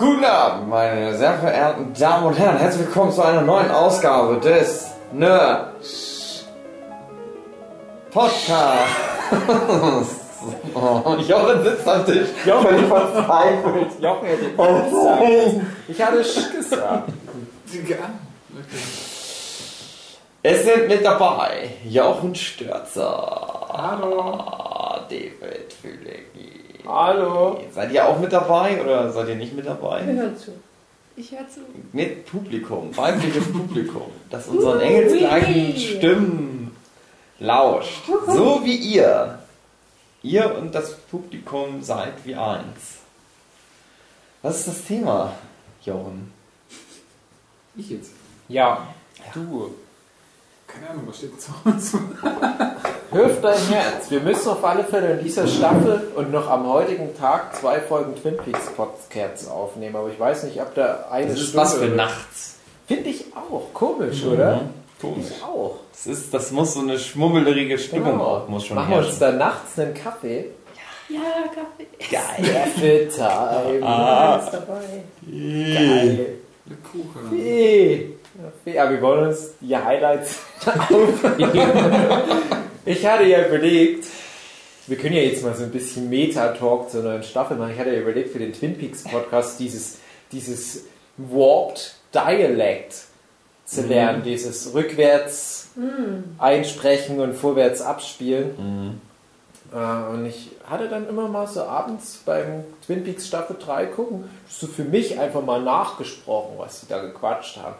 Guten Abend, meine sehr verehrten Damen und Herren. Herzlich willkommen zu einer neuen Ausgabe des Nerd Podcast. oh, Jochen sitzt am Tisch. Jochen verzweifelt. Jochen hätte ich gesagt. Ich hatte Sch gesagt. Es sind mit dabei Jochen Störzer. Hallo. David Fülecki. Hallo. Seid ihr auch mit dabei oder seid ihr nicht mit dabei? Ich höre zu. Ich höre zu. Mit Publikum, weibliches Publikum, das unseren engelsgleichen Stimmen lauscht. So wie ihr. Ihr und das Publikum seid wie eins. Was ist das Thema, Jochen? Ich jetzt? Ja, du. Keine Ahnung, was steht zu uns? Hilf dein Herz. Wir müssen auf alle Fälle in dieser Staffel und noch am heutigen Tag zwei Folgen Twin Peaks Podcasts aufnehmen. Aber ich weiß nicht, ob da eine Das ist Stunde was für nachts. Finde ich auch. Komisch, oder? Komisch. Ich auch. Das, ist, das muss so eine schmummelige Stimmung Genau. auch, muss schon Machen wir uns da nachts einen Kaffee. Ja, Kaffee. Geil. Kaffee-Time. Ah. Alles dabei. Geil. Eine Kuchen. Kaffee. Ja, wir wollen uns die Highlights aufnehmen. Ich hatte ja überlegt, wir können ja jetzt mal so ein bisschen Meta-Talk zur neuen Staffel machen. Ich hatte ja überlegt für den Twin Peaks Podcast dieses, dieses Warped Dialect zu lernen, dieses rückwärts einsprechen und vorwärts abspielen. Äh, Und ich hatte dann immer mal so abends beim Twin Peaks Staffel 3 gucken, so für mich einfach mal nachgesprochen, was sie da gequatscht haben.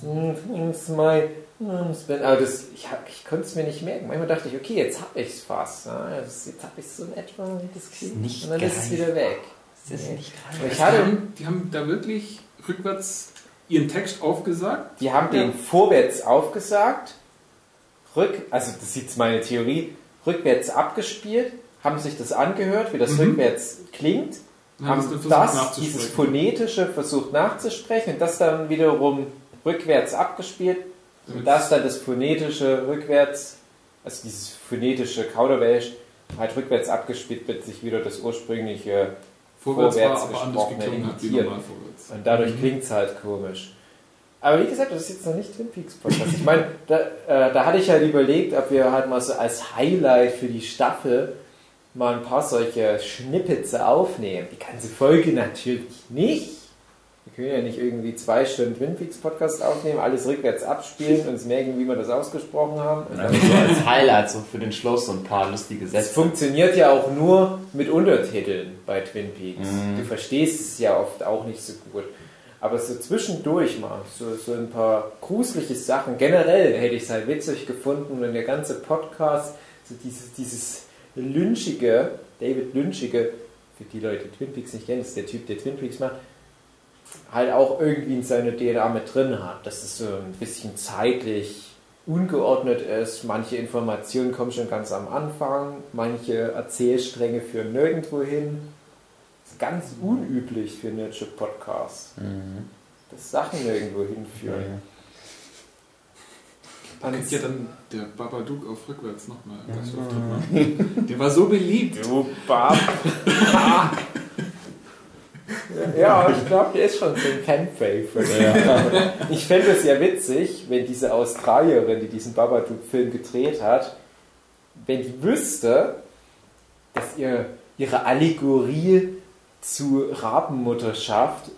Things my husband. Aber das, ich, ich konnte es mir nicht merken. Manchmal dachte ich, okay, jetzt habe ich es fast. Ja, jetzt habe ich es so in etwa. Das klingt, nicht und dann ist es wieder weg. Das ist nicht Aber ich Die hatte, haben, die haben da wirklich rückwärts ihren Text aufgesagt. die haben den vorwärts aufgesagt, rück, also das ist jetzt meine Theorie, rückwärts abgespielt, haben sich das angehört, wie das Mhm. rückwärts klingt, haben versucht das, dieses Phonetische versucht nachzusprechen und das dann wiederum rückwärts abgespielt das dann das Phonetische rückwärts, also dieses phonetische Kauderwelsch halt rückwärts abgespielt wird, sich wieder das ursprüngliche vorwärts, vorwärts gesprochene imitiert. und dadurch klingt es halt komisch. Aber wie gesagt, das ist jetzt noch nicht Twin Peaks Podcast. Ich meine, da, äh, da hatte ich halt überlegt, ob wir halt mal so als Highlight für die Staffel mal ein paar solche Schnippize aufnehmen. Die ganze Folge natürlich nicht. Wir können ja nicht irgendwie zwei Stunden Twin Peaks Podcast aufnehmen, alles rückwärts abspielen, uns merken, wie wir das ausgesprochen haben. Und Also so als Highlight, so für den Schluss so ein paar lustige es Sätze. funktioniert ja auch nur mit Untertiteln bei Twin Peaks. Mhm. Du verstehst es ja oft auch nicht so gut. Aber so zwischendurch mal, so, so ein paar gruselige Sachen. Generell hätte ich es halt witzig gefunden, wenn der ganze Podcast, so dieses, dieses Lynchige, David Lynchige, für die Leute, die Twin Peaks nicht kennen, ist der Typ, der Twin Peaks macht, halt auch irgendwie in seiner DNA mit drin hat. Dass es so ein bisschen zeitlich ungeordnet ist. Manche Informationen kommen schon ganz am Anfang, manche Erzählstränge führen nirgendwo hin. Das ist ganz unüblich für Nerdship Podcasts, Mhm. dass Sachen nirgendwo hinführen. Da könnte ja dann der Babadook auf rückwärts nochmal machen. Der war so beliebt. Du Bab. ja, ich glaube, der ist schon so ein Fan-Favorite. Ich fände es ja witzig, wenn diese Australierin, die diesen Babadook-Film gedreht hat, wenn die wüsste, dass ihr, ihre Allegorie zu Rabenmutterschaft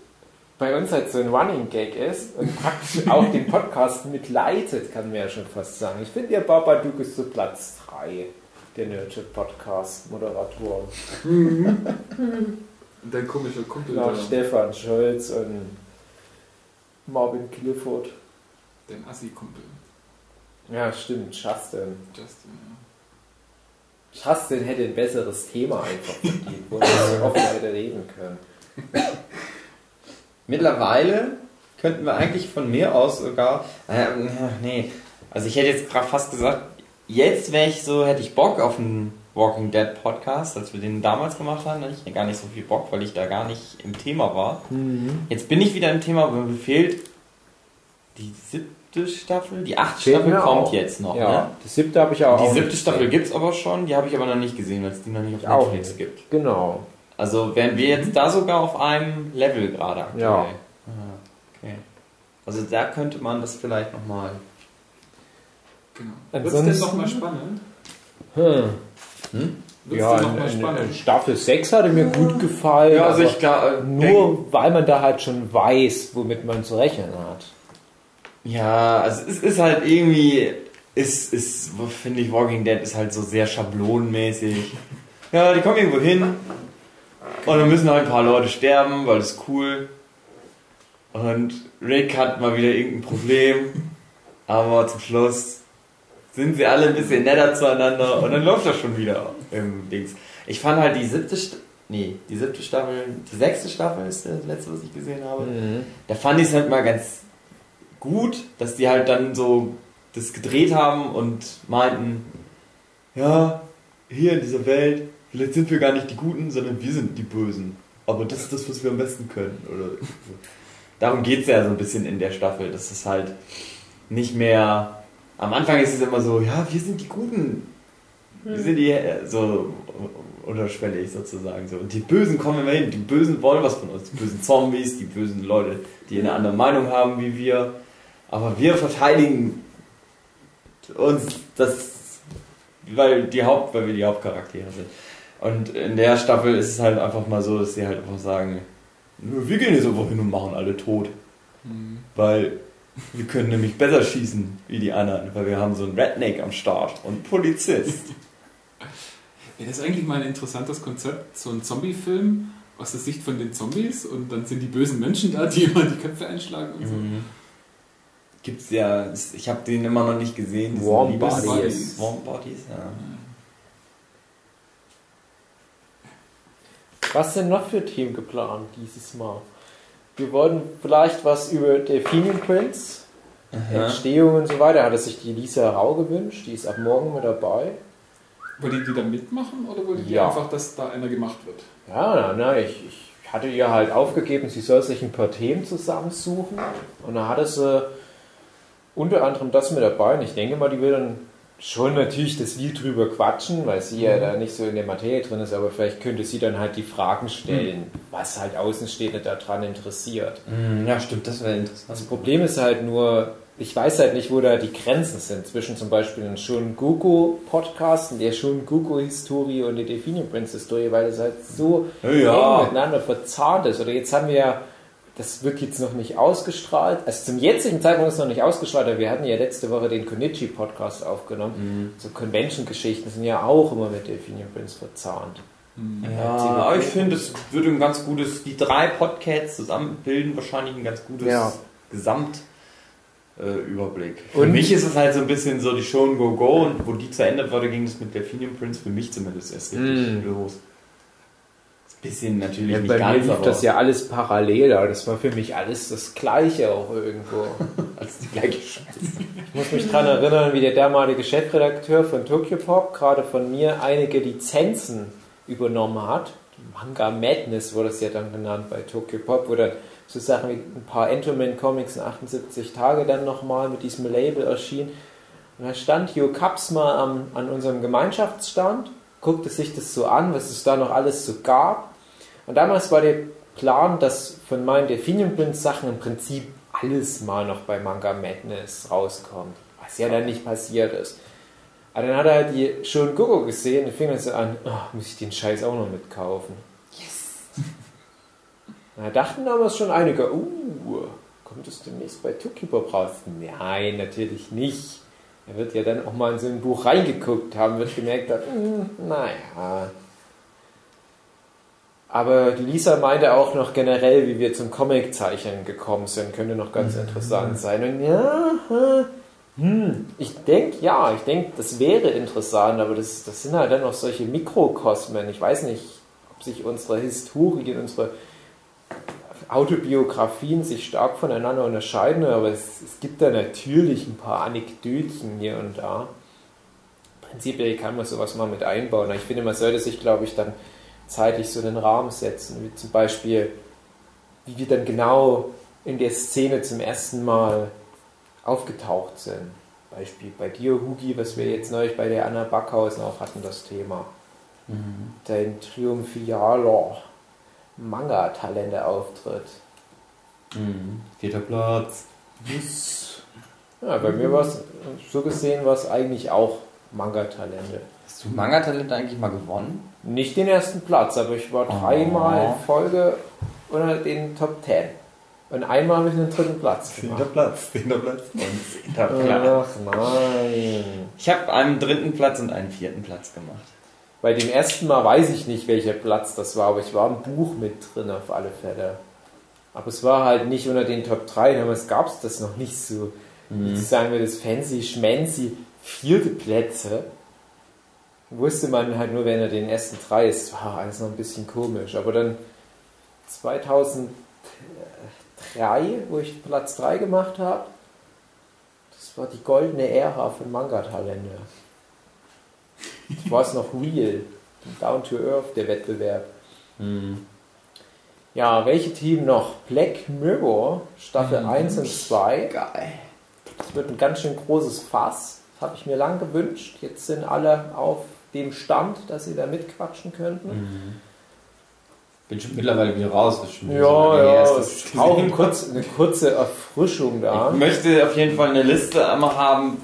bei uns halt so ein Running Gag ist und praktisch auch den Podcast mitleitet, kann man ja schon fast sagen. Ich finde, ihr Babadook ist so Platz 3 der Nerdship Podcast Moderatoren. Und dein komischer Kumpel da, Stefan Scholz und Marvin Clifford. dein Assi-Kumpel. Ja, stimmt, Justin. Justin, ja. Justin hätte ein besseres Thema einfach verdient, wo wir so offen hätte reden können. Mittlerweile könnten wir eigentlich von mir aus sogar. Ja, nee. Also ich hätte jetzt gerade fast gesagt, jetzt wäre ich so, hätte ich Bock auf einen Walking Dead Podcast, als wir den damals gemacht haben. Da hatte ich gar nicht so viel Bock, weil ich da gar nicht im Thema war. Jetzt bin ich wieder im Thema, aber mir fehlt die siebte Staffel. Die achte Fehlt Staffel kommt auch. jetzt noch. Ja, Ne? die siebte habe ich auch. Die siebte Staffel gibt es aber schon, die habe ich aber noch nicht gesehen, weil es die noch nicht Ich auf Netflix nicht. gibt. Genau. Also wären wir jetzt da sogar auf einem Level gerade aktuell. Ja. Ah, okay. Also da könnte man das vielleicht nochmal. Genau. Wird es denn nochmal spannend? Hm. Hm? Ja, in? Staffel 6 hatte mir gut gefallen. Ja, also ich glaube. nur weil man da halt schon weiß, womit man zu rechnen hat. Ja, also es ist halt irgendwie, ist, ist, finde ich, Walking Dead ist halt so sehr schablonenmäßig. Ja, die kommen irgendwo hin und dann müssen halt ein paar Leute sterben, weil das ist cool. Und Rick hat mal wieder irgendein Problem, aber zum Schluss sind sie alle ein bisschen netter zueinander und dann läuft das schon wieder im Dings. Ich fand halt die siebte, St nee, die siebte Staffel, die sechste Staffel ist das letzte, was ich gesehen habe. Da fand ich es halt mal ganz gut, dass die halt dann so das gedreht haben und meinten, ja, hier in dieser Welt, vielleicht sind wir gar nicht die Guten, sondern wir sind die Bösen. Aber das ist das, was wir am besten können. Oder. Darum geht es ja so ein bisschen in der Staffel, dass es halt nicht mehr. Am Anfang ist es immer so, ja, wir sind die Guten. Wir sind die äh, so unterschwellig sozusagen so. Und die Bösen kommen immer hin. Die Bösen wollen was von uns. Die bösen Zombies, die bösen Leute, die eine andere Meinung haben wie wir. Aber wir verteidigen uns das, weil, die Haupt, weil wir die Hauptcharaktere sind. Und in der Staffel ist es halt einfach mal so, dass sie halt einfach sagen, "Nur wir gehen jetzt irgendwo hin und machen alle tot. Hm. Weil wir können nämlich besser schießen wie die anderen, weil wir haben so einen Redneck am Start und einen Polizist. Ja, das ist eigentlich mal ein interessantes Konzept, so ein Zombie-Film aus der Sicht von den Zombies und dann sind die bösen Menschen da, die immer die Köpfe einschlagen und so. Mhm. Gibt's ja, ich habe den immer noch nicht gesehen. Warm Liebes- Bodies. Warm Bodies, ja. Was sind noch für Themen geplant dieses Mal? Wir wollten vielleicht was über Delphinium Prince, Entstehung und so weiter. Hatte sich die Lisa Rau gewünscht. Die ist ab morgen mit dabei. Wollt ihr die da mitmachen oder wollt ihr Ja. einfach, dass da einer gemacht wird? Ja, na, ich, ich hatte ihr halt aufgegeben, sie soll sich ein paar Themen zusammensuchen. Und da hatte sie unter anderem das mit dabei. Und ich denke mal, die will dann schon natürlich das Lied drüber quatschen, weil sie ja da nicht so in der Materie drin ist, aber vielleicht könnte sie dann halt die Fragen stellen, was halt Außenstehende daran interessiert. Mhm, Ja, stimmt, das wäre interessant. Das Problem ist halt nur, ich weiß halt nicht, wo da die Grenzen sind zwischen zum Beispiel einem Shun Gugu Podcast und der Shun Gugu Historie und der Definium Prince Historie, weil das halt so Ja, miteinander verzahnt ist. Oder jetzt haben wir ja, das wird jetzt noch nicht ausgestrahlt, also zum jetzigen Zeitpunkt ist es noch nicht ausgestrahlt, aber wir hatten ja letzte Woche den Konichi Podcast aufgenommen. So Convention-Geschichten sind ja auch immer mit Definium Prince verzahnt. Ja, aber ich finde, es würde ein ganz gutes, die drei Podcasts zusammen bilden wahrscheinlich ein ganz gutes Ja. Gesamtüberblick. Äh, Überblick. Für Und- mich ist es halt so ein bisschen so die Show and Go Go und wo die zu Ende wurde, ging das mit Delphinium Prince für mich zumindest erst richtig Mm. los. Bisschen natürlich Ja, nicht bei mir ganz, lief aber das ja alles parallel, aber das war für mich alles das Gleiche auch irgendwo. als die gleiche Scheiße. Ich muss mich daran erinnern, wie der damalige Chefredakteur von Tokyo Pop gerade von mir einige Lizenzen übernommen hat. Manga Madness wurde es ja dann genannt bei Tokyo Pop, wo dann so Sachen wie ein paar Entoman Comics in 78 Tage dann nochmal mit diesem Label erschienen. Und da stand Jo Kaps mal am, an unserem Gemeinschaftsstand, guckte sich das so an, was es da noch alles so gab. Und damals war der Plan, dass von meinen Definium Prince Sachen im Prinzip alles mal noch bei Manga Madness rauskommt. Was ja dann nicht passiert ist. Aber dann hat er halt die schon Gogo gesehen und fing dann so an, oh, muss ich den Scheiß auch noch mitkaufen. Yes! Da dachten damals schon einige, uh, kommt es demnächst bei Tukibop raus? Nein, natürlich nicht. Er wird ja dann auch mal in so ein Buch reingeguckt haben, wird gemerkt haben, hm, naja. Aber Lisa meinte auch noch generell, wie wir zum Comiczeichnen gekommen sind, könnte noch ganz interessant sein. Und ja, hm, ich denke, ja, ich denke, das wäre interessant, aber das, das sind halt dann noch solche Mikrokosmen. Ich weiß nicht, ob sich unsere Historie, unsere Autobiografien sich stark voneinander unterscheiden, aber es, es gibt da natürlich ein paar Anekdötchen hier und da. Prinzipiell kann man sowas mal mit einbauen. Ich finde, man sollte sich, glaube ich, dann zeitlich so einen Rahmen setzen, wie zum Beispiel, wie wir dann genau in der Szene zum ersten Mal aufgetaucht sind. Beispiel bei dir, Hugi, was wir jetzt neulich bei der Anna Backhausen auch hatten, das Thema. dein triumphialer Manga-Talente auftritt. Mhm. Vierter Platz. Ja, bei mir war es so gesehen war es eigentlich auch Manga-Talente. Hast du Manga-Talent eigentlich mal gewonnen? Nicht den ersten Platz, aber ich war Oh. dreimal in Folge unter den Top 10. Und einmal habe ich einen dritten Platz gemacht. Platz, zehnter Platz und zehnter Platz. Ach nein. Ich habe einen dritten Platz und einen vierten Platz gemacht. Bei dem ersten Mal weiß ich nicht, welcher Platz das war, aber ich war im Buch mit drin auf alle Fälle. Aber es war halt nicht unter den Top 3, damals gab es das noch nicht so. Jetzt sagen wir das fancy, schmancy, vierte Plätze. Wusste man halt nur, wenn er den ersten drei ist, war alles noch ein bisschen komisch. Aber dann 2003, wo ich Platz 3 gemacht habe, das war die goldene Ära von Manga-Talente. Das war es noch real. Down to Earth, der Wettbewerb. Mhm. Ja, welche Team noch? Black Mirror, Staffel Mhm. 1 und 2. Geil. Das wird ein ganz schön großes Fass. Das habe ich mir lang gewünscht. Jetzt sind alle auf dem Stand, dass sie da mitquatschen könnten. Mhm. Bin schon mittlerweile wieder raus. Das ist schon wieder Ja, so ja, ist es das ist auch ein kurz, eine kurze Erfrischung da. Ich möchte auf jeden Fall eine Liste einmal haben,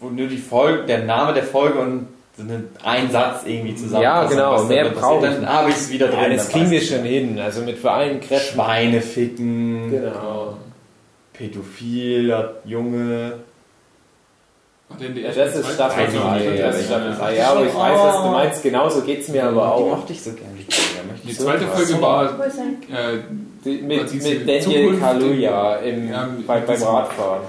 wo nur die Folge, der Name der Folge und so ein Satz irgendwie zusammen. Ja, genau, mehr brauche ich Dann habe ich es wieder drin. Ja, das kriegen wir schon hin. Also mit vereinten Kräften. Schweine ficken. Genau. Pädophil, Junge. Die Ja, das ist Staffel Weiß ich 3. nicht, Das ja, ist Staffel ja. 3. Ja, aber ich weiß, was du meinst. Genauso geht es mir aber Die auch. mochte ich so gerne. Die Die zweite so Folge war ist äh, Die, mit, mit Daniel Zukunft- Kaluuya im, Ja, bei, beim Radfahren.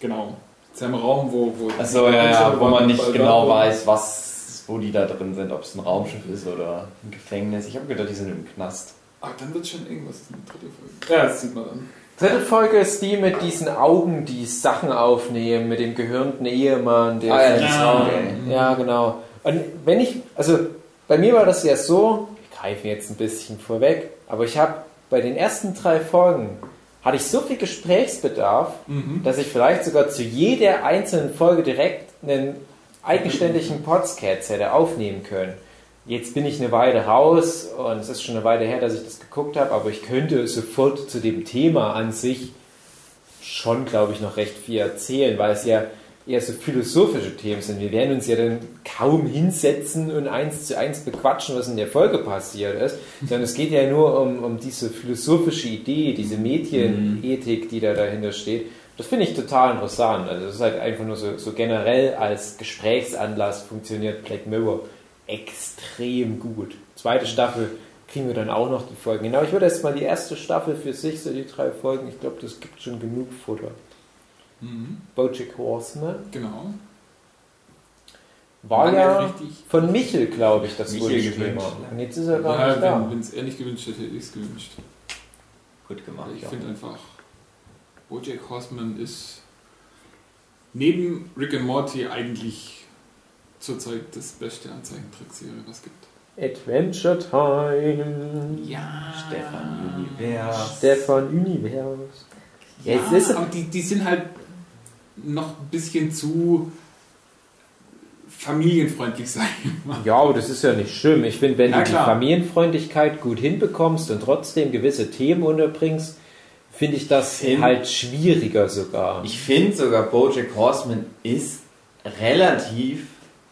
genau seinem Raum, wo, wo Achso, ja, ja, wo man nicht genau weiß, was, wo die da drin sind, ob es ein Raumschiff ist oder ein Gefängnis. Ich habe gedacht, die sind im Knast. Ah, dann wird schon irgendwas in der dritten Folge. Ja, das sieht man dann. Dritte Folge ist die mit diesen Augen, die Sachen aufnehmen, mit dem gehörnten Ehemann, der Ah, ja, die Frau- Frau, Ja, genau. Und wenn ich, also bei mir war das ja so, ich greife jetzt ein bisschen vorweg, aber ich habe bei den ersten drei Folgen hatte ich so viel Gesprächsbedarf, Mhm. dass ich vielleicht sogar zu jeder einzelnen Folge direkt einen eigenständigen Podcast hätte aufnehmen können. Jetzt bin ich eine Weile raus und es ist schon eine Weile her, dass ich das geguckt habe, aber ich könnte sofort zu dem Thema an sich schon, glaube ich, noch recht viel erzählen, weil es ja eher so philosophische Themen sind. Wir werden uns ja dann kaum hinsetzen und eins zu eins bequatschen, was in der Folge passiert ist, sondern es geht ja nur um, um diese philosophische Idee, diese Medienethik, die da dahinter steht. Das finde ich total interessant. Also es ist halt einfach nur so, so generell als Gesprächsanlass funktioniert Black Mirror extrem gut. Zweite Staffel kriegen wir dann auch noch die Folgen. Genau, ich würde erst mal die erste Staffel für sich, so die drei Folgen, ich glaube, das gibt schon genug Futter. Mhm. Bojack Horseman Genau. war ja richtig. von Michel, glaube ich, das Michel Wunschthema. gewünscht. Und jetzt ist er gar Ja, nicht da. wenn es er nicht gewünscht hätte, hätte ich es gewünscht. Gut gemacht. Ich ja. finde einfach, Bojack Horseman ist neben Rick and Morty eigentlich zurzeit das beste an Zeichentrickserie, was es gibt. Adventure Time. Ja. Stefan Univers. Stefan Univers. Ja, Ja, es ist, aber die, die sind halt noch ein bisschen zu familienfreundlich, sag ich mal. ja, aber das ist ja nicht schlimm. Ich finde, wenn Ja, du die klar. Familienfreundlichkeit gut hinbekommst und trotzdem gewisse Themen unterbringst, finde ich das Film. halt schwieriger sogar. Ich finde sogar Bojack Horseman ist relativ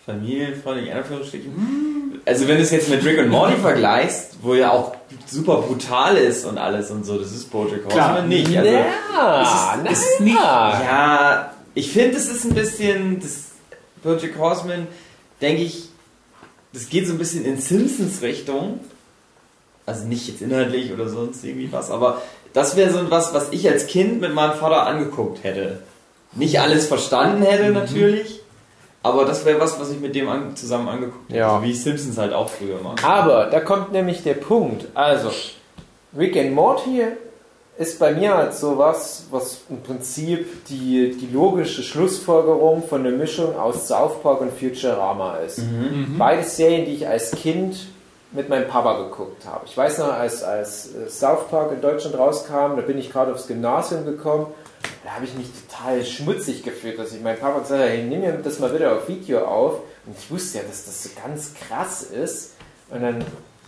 familienfreundlich, in Anführungsstrichen. Also wenn du es jetzt mit Rick und Morty vergleichst, wo ja auch super brutal ist und alles und so, das ist Bojack. Horseman nicht. Also, ja, es ist- na, ja. ja, ich finde, es ist ein bisschen, das Bojack Horseman, denke ich, das geht so ein bisschen in Simpsons Richtung. Also nicht jetzt inhaltlich oder sonst irgendwie was, aber das wäre so was, was ich als Kind mit meinem Vater angeguckt hätte. Nicht alles verstanden hätte natürlich, aber das wäre was, was ich mit dem an, zusammen angeguckt hätte. Ja. So wie Simpsons halt auch früher machen. Aber da kommt nämlich der Punkt. Also, Rick and Morty ist bei mir halt sowas, was im Prinzip die, die logische Schlussfolgerung von der Mischung aus South Park und Futurama ist. Beide Serien, die ich als Kind mit meinem Papa geguckt habe. Ich weiß noch, als, als äh, South Park in Deutschland rauskam, da bin ich gerade aufs Gymnasium gekommen, da habe ich mich total schmutzig gefühlt, dass ich meinem Papa gesagt habe, hey, nimm mir das mal bitte auf Video auf. Und ich wusste ja, dass das so ganz krass ist. Und dann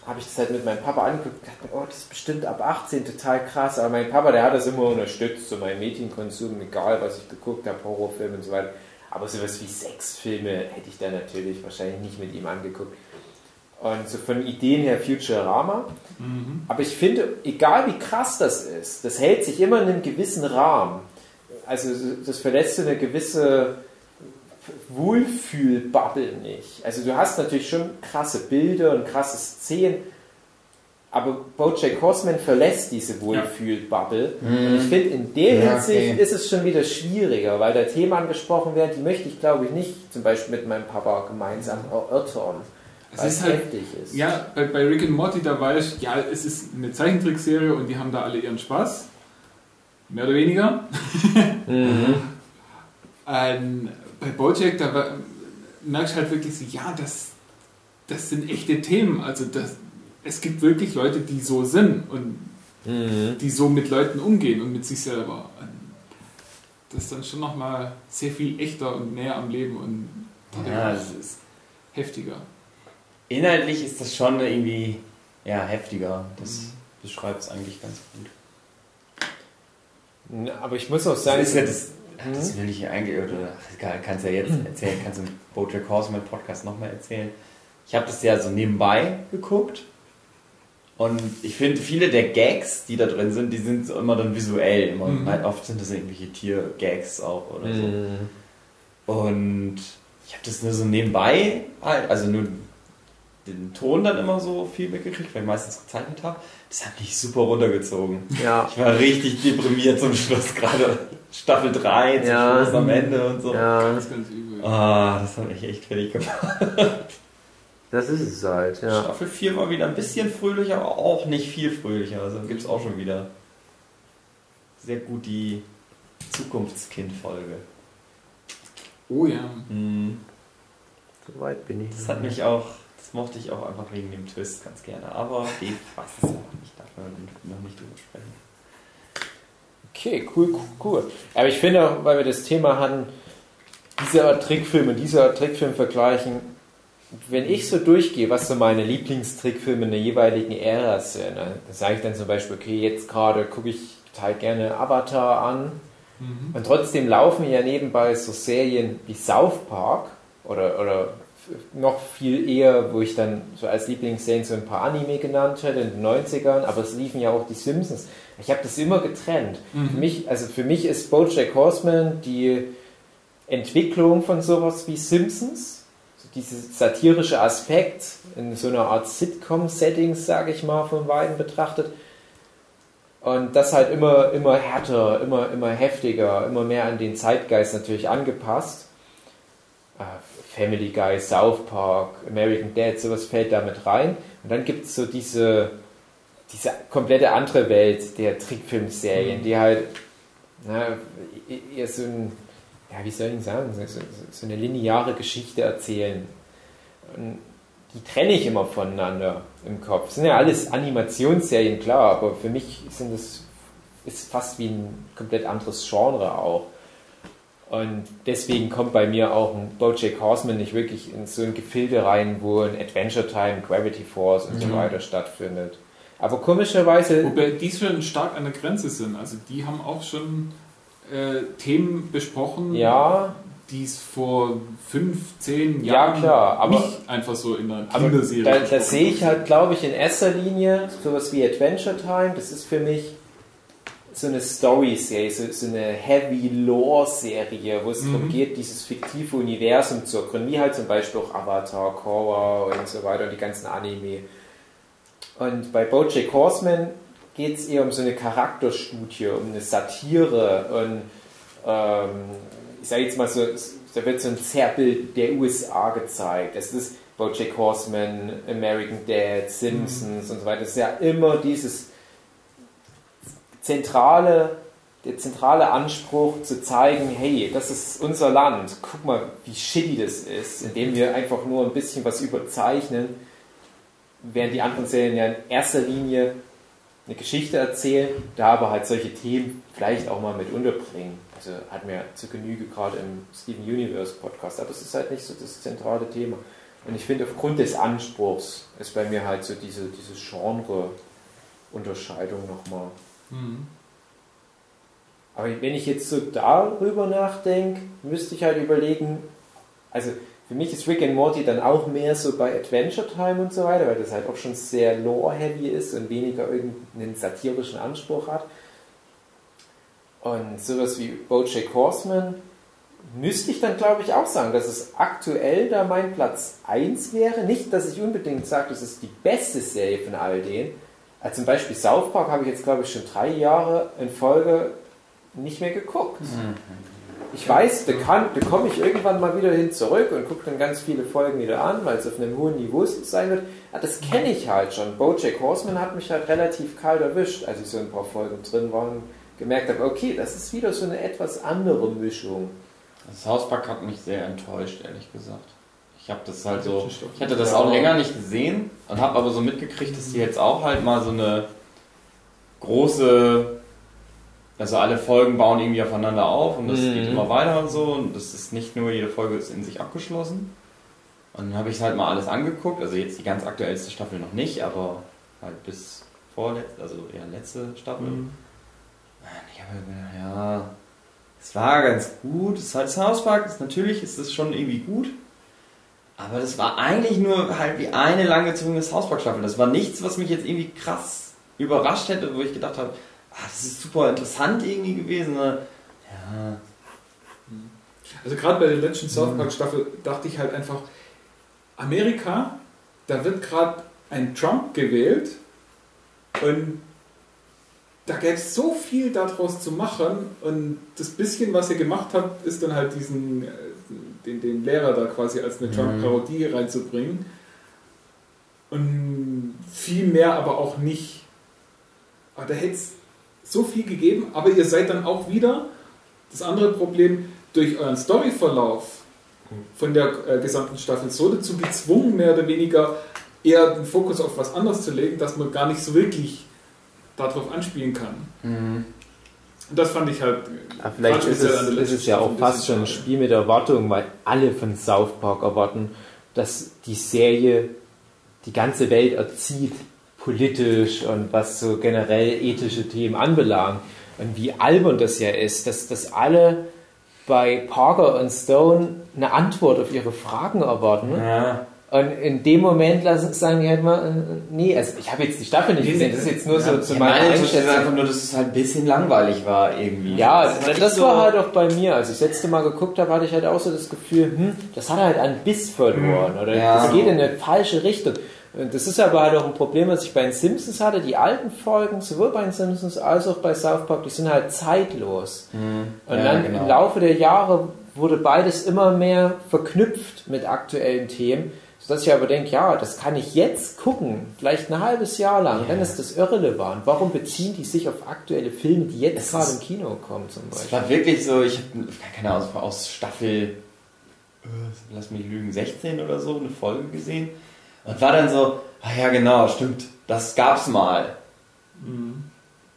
habe ich das halt mit meinem Papa angeguckt und dachte, oh, das ist bestimmt ab 18 total krass. Aber mein Papa, der hat das immer unterstützt, so mein Medienkonsum, egal was ich geguckt habe, Horrorfilme und so weiter. Aber sowas wie Sexfilme hätte ich da natürlich wahrscheinlich nicht mit ihm angeguckt. Und so von Ideen her Futurama. Mhm. Aber ich finde, egal wie krass das ist, das hält sich immer in einem gewissen Rahmen. Also das verlässt so eine gewisse Wohlfühlbubble nicht. Also du hast natürlich schon krasse Bilder und krasse Szenen, aber Bojack Horseman verlässt diese Wohlfühlbubble. Und ich finde, in der Ja, Hinsicht okay. ist es schon wieder schwieriger, weil da Themen angesprochen werden, die möchte ich glaube ich nicht zum Beispiel mit meinem Papa gemeinsam erörtern. Es ist halt- heftig ist. Ja, bei, bei Rick and Morty, da weiß ich, ja, es ist eine Zeichentrickserie und die haben da alle ihren Spaß. Mehr oder weniger. Ähm, bei Bojack, da war, merkst du halt wirklich so, ja, das, das sind echte Themen. Also das, es gibt wirklich Leute, die so sind und Mhm. die so mit Leuten umgehen und mit sich selber. Das ist dann schon nochmal sehr viel echter und näher am Leben und Ja, ist heftiger. Inhaltlich ist das schon irgendwie ja, heftiger. Das beschreibt es eigentlich ganz gut. Aber ich muss auch Das sagen, ist ja das, Mhm. das will ich eigentlich, oder ach, egal, kannst ja jetzt erzählen, kannst du im Bojack Horseman Podcast nochmal erzählen. Ich habe das ja so nebenbei geguckt und ich finde, viele der Gags, die da drin sind, die sind so immer dann visuell. Immer, Mhm. halt oft sind das irgendwelche Tier-Gags auch oder so. Mhm. Und ich habe das nur so nebenbei, halt, also nur den Ton dann immer so viel mitgekriegt, weil ich meistens gezeichnet habe. Das hat mich super runtergezogen. ja, Ich war richtig deprimiert zum Schluss, gerade Staffel 3, zum Ja. Schluss am Ende und so. ja, Ganz, ganz übel. Ah, das hat mich echt fertig gemacht. das ist es halt, ja. Staffel 4 war wieder ein bisschen fröhlicher, aber auch nicht viel fröhlicher. Also gibt es auch schon wieder sehr gut die Zukunftskind-Folge. Oh ja. Hm. So weit bin ich. Das hat mich auch, mochte ich auch einfach wegen dem Twist ganz gerne. Aber Dave weiß es ja noch nicht, darf man noch nicht drüber sprechen. Okay, cool, cool, cool. Aber ich finde auch, weil wir das Thema hatten, diese Art Trickfilm und diese Art Trickfilm vergleichen, wenn ich so durchgehe, was so meine Lieblingstrickfilme in der jeweiligen Ära sind, dann sage ich dann zum Beispiel, okay, jetzt gerade gucke ich total gerne Avatar an Mhm. und trotzdem laufen ja nebenbei so Serien wie South Park oder, oder noch viel eher, wo ich dann so als Lieblingsserien so ein paar Anime genannt hätte in den 90ern, aber es liefen ja auch die Simpsons. Ich habe das immer getrennt. Mhm. Für mich, also für mich ist BoJack Horseman die Entwicklung von sowas wie Simpsons, so dieser satirische Aspekt in so einer Art Sitcom-Settings, sage ich mal, von beiden betrachtet. Und das halt immer, immer härter, immer, immer heftiger, immer mehr an den Zeitgeist natürlich angepasst. Äh, Family Guy, South Park, American Dad, sowas fällt da mit rein. Und dann gibt es so diese, diese komplette andere Welt der Trickfilmserien, Mhm. die halt na, eher so ein, ja, wie soll ich sagen, so, so, so eine lineare Geschichte erzählen. Und die trenne ich immer voneinander im Kopf. Das sind ja alles Animationsserien, klar, aber für mich sind das ist fast wie ein komplett anderes Genre auch. Und deswegen kommt bei mir auch ein Bojack Horseman nicht wirklich in so ein Gefilde rein, wo ein Adventure Time, Gravity Force und so Mhm. weiter stattfindet. Aber komischerweise, Wobei die schon stark an der Grenze sind. Also die haben auch schon äh, Themen besprochen, ja, die es vor fünf, zehn Ja, Jahren klar, aber- nicht einfach so in einer aber Kinderserie da, da sehe ich halt, glaube ich, in erster Linie sowas wie Adventure Time. Das ist für mich so eine Story-Serie, so, so eine Heavy-Lore-Serie, wo es Mhm. darum geht, dieses fiktive Universum zu ergründen, wie halt zum Beispiel auch Avatar, Korra und so weiter und die ganzen Anime. Und bei Bojack Horseman geht es eher um so eine Charakterstudie, um eine Satire und ähm, ich sage jetzt mal so, da wird so ein Zerrbild der USA gezeigt. Es ist Bojack Horseman, American Dad, Simpsons und so weiter. Es ist ja immer dieses zentrale, der zentrale Anspruch zu zeigen, hey, das ist unser Land, guck mal, wie shitty das ist, indem wir einfach nur ein bisschen was überzeichnen, während die anderen Serien ja in erster Linie eine Geschichte erzählen, da aber halt solche Themen vielleicht auch mal mit unterbringen. Also hat mir zu Genüge gerade im Steven Universe Podcast, aber es ist halt nicht so das zentrale Thema. Und ich finde, aufgrund des Anspruchs ist bei mir halt so diese, diese Genre-Unterscheidung nochmal. Mhm. Aber wenn ich jetzt so darüber nachdenke, müsste ich halt überlegen, also für mich ist Rick and Morty dann auch mehr so bei Adventure Time und so weiter, weil das halt auch schon sehr lore-heavy ist und weniger irgendeinen satirischen Anspruch hat. Und sowas wie Bojack Horseman müsste ich dann glaube ich auch sagen, dass es aktuell da mein Platz 1 wäre. Nicht, dass ich unbedingt sage, das ist die beste Serie von all denen. Also zum Beispiel South Park habe ich jetzt glaube ich schon drei Jahre in Folge nicht mehr geguckt. Ich weiß, da, kann, da komme ich irgendwann mal wieder hin zurück und gucke dann ganz viele Folgen wieder an, weil es auf einem hohen Niveau sein wird. Ja, das kenne ich halt schon. Bojack Horseman hat mich halt relativ kalt erwischt, als ich so ein paar Folgen drin war und gemerkt habe, okay, das ist wieder so eine etwas andere Mischung. Das Hauspack hat mich sehr enttäuscht, ehrlich gesagt. Ich habe das halt so, ich hatte das auch länger nicht gesehen und habe aber so mitgekriegt, dass die jetzt auch halt mal so eine große, also alle Folgen bauen irgendwie aufeinander auf und das Mhm. geht immer weiter und so und das ist nicht nur jede Folge ist in sich abgeschlossen. Und dann habe ich halt mal alles angeguckt, also jetzt die ganz aktuellste Staffel noch nicht, aber halt bis vorletzte, also ja letzte Staffel. Mhm. Ich habe gedacht, ja, es war ganz gut. Es ist halt South Park, ist, natürlich ist es schon irgendwie gut. Aber das war eigentlich nur halt wie eine langgezogene South Park Staffel. Das war nichts, was mich jetzt irgendwie krass überrascht hätte, wo ich gedacht habe, ah, das ist super interessant irgendwie gewesen. ne? Ja, Also gerade bei der letzten South Park Staffel dachte ich halt einfach, Amerika, da wird gerade ein Trump gewählt und da gäbe es so viel daraus zu machen und das bisschen, was ihr gemacht habt, ist dann halt diesen, äh, den, den Lehrer da quasi als eine Trump-Parodie reinzubringen und viel mehr aber auch nicht. Aber da hätte es so viel gegeben, aber ihr seid dann auch wieder das andere Problem durch euren Storyverlauf von der äh, gesamten Staffel so dazu gezwungen, mehr oder weniger eher den Fokus auf was anderes zu legen, dass man gar nicht so wirklich darauf anspielen kann. Mhm. Das fand ich halt. Ja, vielleicht ist es, ist es ja auch fast schon ein. Spiel mit Erwartung, weil alle von South Park erwarten, dass die Serie die ganze Welt erzieht, politisch und was so generell ethische Themen anbelangt. Und wie albern das ja ist, dass, dass alle bei Parker und Stone eine Antwort auf ihre Fragen erwarten. ja. Und in dem Moment lassen, sagen die halt mal, äh, nee, also ich habe jetzt die Staffel nicht gesehen, das ist jetzt nur so Ja, zu ich meiner meine, ist einfach Einschätzung. nur, dass es halt ein bisschen langweilig war irgendwie. Ja, das nicht war so- halt auch bei mir. Als ich das letzte Mal geguckt habe, hatte ich halt auch so das Gefühl, hm, das hat halt einen Biss verloren. Oder Ja. das geht in eine falsche Richtung. Und das ist aber halt auch ein Problem, was ich bei den Simpsons hatte. Die alten Folgen, sowohl bei den Simpsons als auch bei South Park, die sind halt zeitlos. Mhm. Und Ja, dann genau. im Laufe der Jahre wurde beides immer mehr verknüpft mit aktuellen Themen, sodass ich aber denke, ja, das kann ich jetzt gucken, vielleicht ein halbes Jahr lang, dann ist das irrelevant. Warum beziehen die sich auf aktuelle Filme, die jetzt Es gerade ist- im Kino kommen zum Es Beispiel? war wirklich so, ich habe keine Ahnung, aus Staffel, äh, lass mich lügen, 16 oder so, eine Folge gesehen. Und war dann so, ah ja genau, stimmt, das gab's mal. Mhm.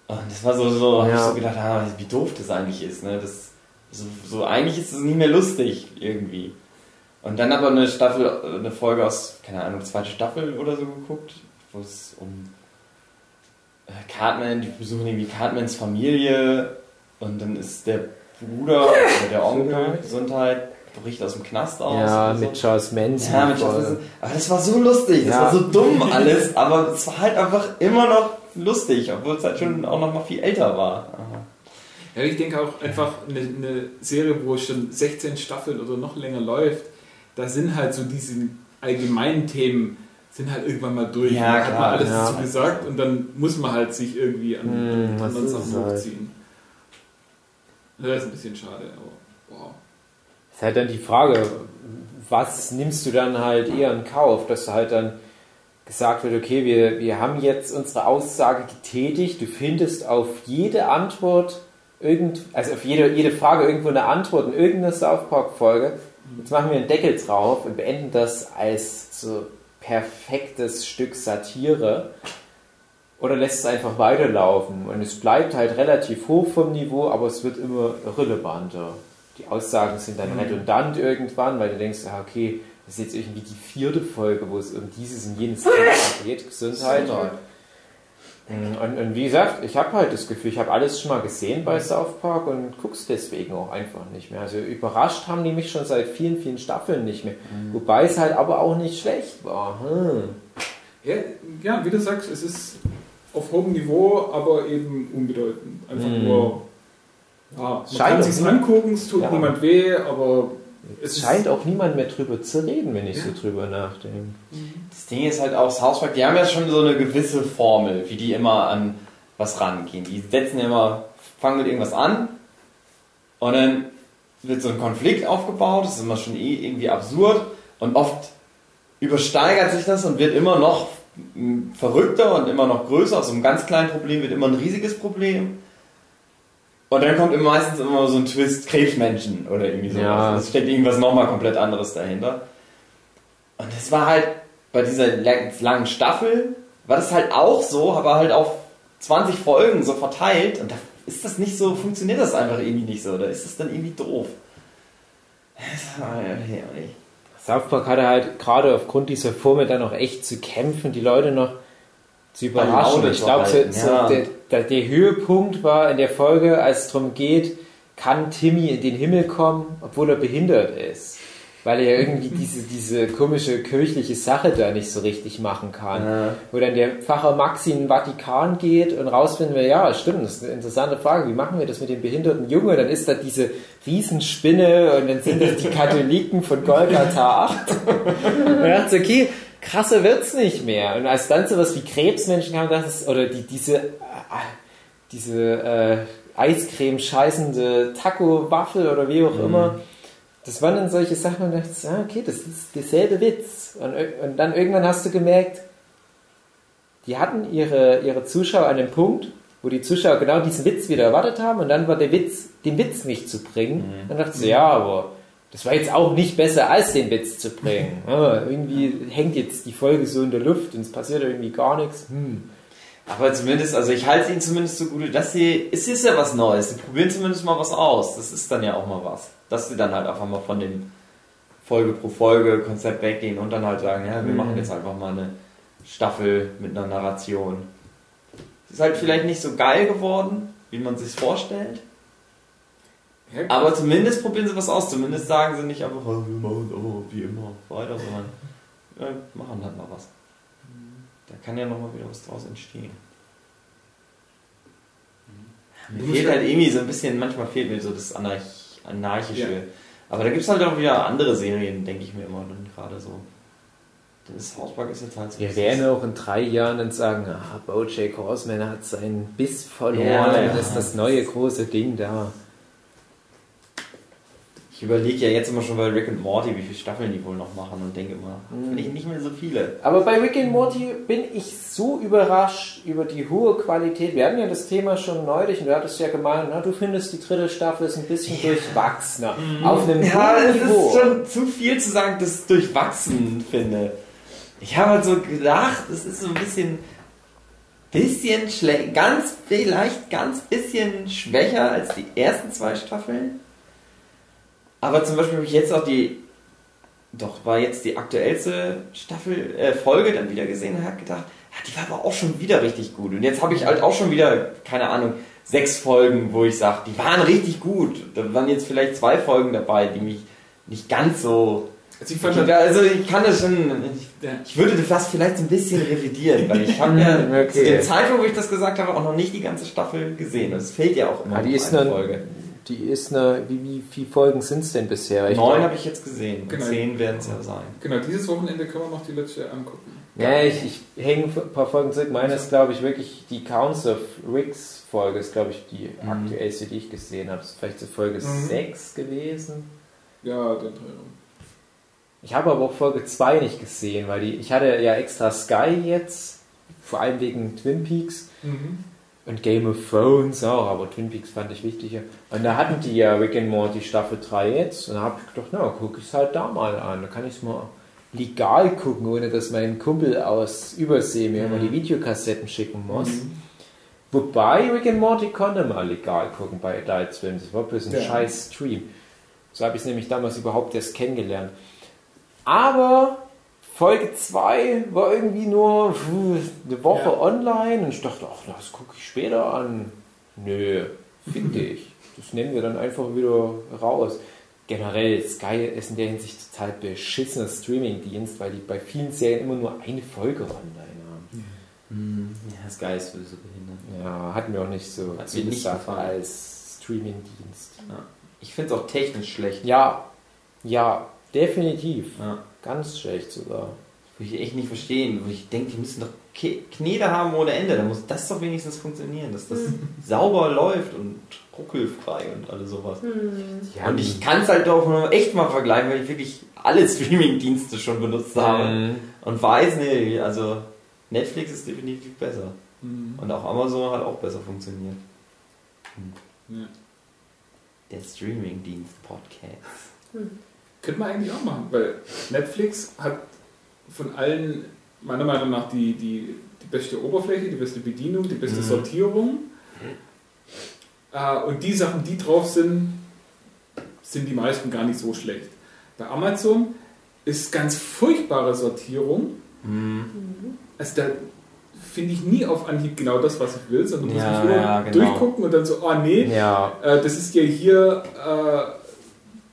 Und das war so, so hab Ja. ich so gedacht, ah, wie doof das eigentlich ist. Ne? Das, so, so, eigentlich ist es nicht mehr lustig irgendwie. Und dann aber eine Staffel, eine Folge aus, keine Ahnung, zweite Staffel oder so geguckt, wo es um äh, Cartman, die besuchen irgendwie Cartmans Familie und dann ist der Bruder oder der Onkel, Gesundheit, bricht aus dem Knast aus. Ja, so. mit Charles Manson. Ja, mit Folge. Justin- aber das war so lustig, das Ja. war so dumm alles, aber es war halt einfach immer noch lustig, obwohl es halt schon auch noch mal viel älter war. Ja, ich denke auch einfach eine, eine Serie, wo schon 16 Staffeln oder noch länger läuft, da sind halt so diese allgemeinen Themen sind halt irgendwann mal durch. Ja, da hat klar, man alles ja. dazu gesagt und dann muss man halt sich irgendwie an, Hm, das anderen Sachen halt. hochziehen. Das ist ein bisschen schade, aber wow. ist halt dann die Frage, was nimmst du dann halt eher in Kauf, dass du halt dann gesagt wird, okay, wir, wir haben jetzt unsere Aussage getätigt, du findest auf jede Antwort irgend, also auf jede, jede Frage irgendwo eine Antwort in irgendeiner South Park Folge. Jetzt machen wir einen Deckel drauf und beenden das als so perfektes Stück Satire. oder lässt es einfach weiterlaufen. Und es bleibt halt relativ hoch vom Niveau, aber es wird immer relevanter. Die Aussagen sind dann redundant irgendwann, weil du denkst, ah, okay, das ist jetzt irgendwie die vierte Folge, wo es um dieses und jenes Thema geht, Gesundheit. Und, und wie gesagt, ich habe halt das Gefühl, ich habe alles schon mal gesehen bei South Park und guck's deswegen auch einfach nicht mehr. Also überrascht haben die mich schon seit vielen, vielen Staffeln nicht mehr. Wobei es halt aber auch nicht schlecht war. Hm. Ja, ja, wie du sagst, es ist auf hohem Niveau, aber eben unbedeutend. Einfach Mhm. nur, ja, man Scheint kann auch sich nicht- angucken, es tut Ja. niemand weh, aber Es scheint auch niemand mehr drüber zu reden, wenn ich Ja. so drüber nachdenke. Das Ding ist halt auch, South Park, die haben ja schon so eine gewisse Formel, wie die immer an was rangehen. Die setzen immer, fangen mit irgendwas an und dann wird so ein Konflikt aufgebaut, das ist immer schon eh irgendwie absurd und oft übersteigert sich das und wird immer noch verrückter und immer noch größer. Aus so einem ganz kleinen Problem wird immer ein riesiges Problem. Und dann kommt immer meistens immer so ein Twist, Krebsmenschen oder irgendwie sowas. Ja. Es steckt irgendwas nochmal komplett anderes dahinter. Und das war halt bei dieser la- langen Staffel, war das halt auch so, aber halt auf 20 Folgen so verteilt. Und da ist das nicht so, funktioniert das einfach irgendwie nicht so. Da ist das dann irgendwie doof. Das war ja nicht. South Park hatte halt gerade aufgrund dieser Formel dann auch echt zu kämpfen, die Leute noch zu überraschen. Ich glaube, ja. der, der, der Höhepunkt war in der Folge, als es darum geht, kann Timmy in den Himmel kommen, obwohl er behindert ist. Weil er irgendwie diese, diese komische kirchliche Sache da nicht so richtig machen kann. Ja. Wo dann der Pfarrer Maxi in den Vatikan geht und rausfinden wir, ja, stimmt, das ist eine interessante Frage, wie machen wir das mit dem behinderten Junge? Dann ist da diese Riesenspinne und dann sind das die Katholiken von Golgatha 8. Und dann okay, krasser wird's nicht mehr. Und als dann sowas wie Krebsmenschen kam, das ist, oder die, diese, äh, diese äh, Eiscreme scheißende Taco-Waffel oder wie auch immer, das waren dann solche Sachen und dachte, ah, okay, das ist derselbe Witz. Und, ir- und dann irgendwann hast du gemerkt, die hatten ihre, ihre Zuschauer an dem Punkt, wo die Zuschauer genau diesen Witz wieder erwartet haben und dann war der Witz, den Witz nicht zu bringen. Dann dachte ich, ja, aber das war jetzt auch nicht besser, als den Witz zu bringen. Ah, irgendwie hängt jetzt die Folge so in der Luft und es passiert irgendwie gar nichts. Hm. Aber zumindest, also ich halte es ihnen zumindest so gut, dass sie, es ist ja was Neues, sie probieren zumindest mal was aus. Das ist dann ja auch mal was. Dass sie dann halt einfach mal von dem Folge pro Folge Konzept weggehen und dann halt sagen, ja, wir Mhm. machen jetzt einfach mal eine Staffel mit einer Narration. Ist halt vielleicht nicht so geil geworden, wie man sich vorstellt. Ja, Aber zumindest probieren sie was aus. Zumindest sagen sie nicht einfach, "Oh, wir machen aber wie immer weiter, sondern ja, machen halt mal was. Da kann ja nochmal wieder was draus entstehen. Mir Du fehlt musst halt irgendwie so ein bisschen, manchmal fehlt mir so das Anarch Anarchische. Ja. Aber da gibt es halt auch wieder andere Serien, denke ich mir immer dann gerade so. Das Hauspark ist jetzt halt so. Wir werden auch in drei Jahren dann sagen, ah, Bojack Horseman hat seinen Biss verloren, Ja, ja. das ist das neue große Ding da. Ich überlege ja jetzt immer schon bei Rick und Morty, wie viele Staffeln die wohl noch machen und denke immer, Mhm. vielleicht nicht mehr so viele. Aber bei Rick and Morty bin ich so überrascht über die hohe Qualität. Wir hatten ja das Thema schon neulich und du hattest ja gemeint, na, du findest die dritte Staffel ist ein bisschen durchwachsener. Auf einem Ja, hohen es Niveau. ist schon zu viel zu sagen, dass ich es durchwachsen finde. Ich habe halt so gedacht, es ist so ein bisschen, bisschen schlecht, ganz, vielleicht ganz bisschen schwächer als die ersten zwei Staffeln. Aber zum Beispiel habe ich jetzt auch die, doch, war jetzt die aktuellste Staffel, äh, Folge dann wieder gesehen und habe gedacht, ja, die war aber auch schon wieder richtig gut. Und jetzt habe ich halt auch schon wieder, keine Ahnung, sechs Folgen, wo ich sage, die waren richtig gut. Da waren jetzt vielleicht zwei Folgen dabei, die mich nicht ganz so. Also ich das, also ich kann das schon. Ich, Ja. ich würde das vielleicht so ein bisschen revidieren, weil ich habe ja Okay. zu dem Zeitpunkt, wo ich das gesagt habe, auch noch nicht die ganze Staffel gesehen. Es fehlt ja auch immer Ah, die noch ist eine- Folge. Die ist eine, wie, wie viele Folgen sind es denn bisher? Ich Neun habe ich jetzt gesehen. Genau. Zehn werden es ja sein. genau, dieses Wochenende können wir noch die letzte angucken. Ja, ich, ich hänge ein paar Folgen zurück. Meine ist, glaube ich, wirklich die Counts of Ricks Folge, ist, glaube ich, die Mhm. aktuellste, die ich gesehen habe. Ist vielleicht so Folge Mhm. 6 gewesen. Ja, den rum. Ich habe aber auch Folge 2 nicht gesehen, weil die, ich hatte ja extra Sky jetzt, vor allem wegen Twin Peaks Mhm. Und Game of Thrones auch, aber Twin Peaks fand ich wichtiger. Und da hatten die ja Rick and Morty Staffel 3 jetzt und da habe ich gedacht, na, gucke ich es halt da mal an, da kann ich es mal legal gucken, ohne dass mein Kumpel aus Übersee mir immer die Videokassetten schicken muss. Wobei Rick and Morty konnte mal legal gucken bei Adult Swim. Das war bloß ein Ja. scheiß Stream. So habe ich es nämlich damals überhaupt erst kennengelernt. Aber Folge 2 war irgendwie nur eine Woche Ja. online und ich dachte, ach, das gucke ich später an. Nö, finde ich. Das nehmen wir dann einfach wieder raus. Generell, Sky ist in der Hinsicht total beschissener Streamingdienst, weil die bei vielen Serien immer nur eine Folge online haben. Hm, ja, Sky ist sowieso behindert. Ja, hat mir auch nicht so Hat mir nicht zugesagt gefallen. als Streamingdienst. Ich finde es auch technisch schlecht. Ja, ja, definitiv. Ja. Ganz schlecht sogar. Würde ich echt nicht verstehen. Wo ich denke, die müssen doch Knete haben ohne Ende. Da muss das doch wenigstens funktionieren, dass das sauber läuft und ruckelfrei und alles sowas. Ja, Und ich kann es halt auch nur echt mal vergleichen, weil ich wirklich alle Streaming-Dienste schon benutzt habe. Mhm. Und weiß, nee, also Netflix ist definitiv besser. Mhm. Und auch Amazon hat auch besser funktioniert. Ja. Der Streaming-Dienst-Podcast. Könnte man eigentlich auch machen, weil Netflix hat von allen, meiner Meinung nach, die, die, die beste Oberfläche, die beste Bedienung, die beste Mhm. Sortierung. Äh, und die Sachen, die drauf sind, sind die meisten gar nicht so schlecht. Bei Amazon ist ganz furchtbare Sortierung. Mhm. Also da finde ich nie auf Anhieb genau das, was ich will, sondern muss Ja, ich immer ja, genau. durchgucken und dann so, oh nee, Ja, äh, das ist ja hier äh,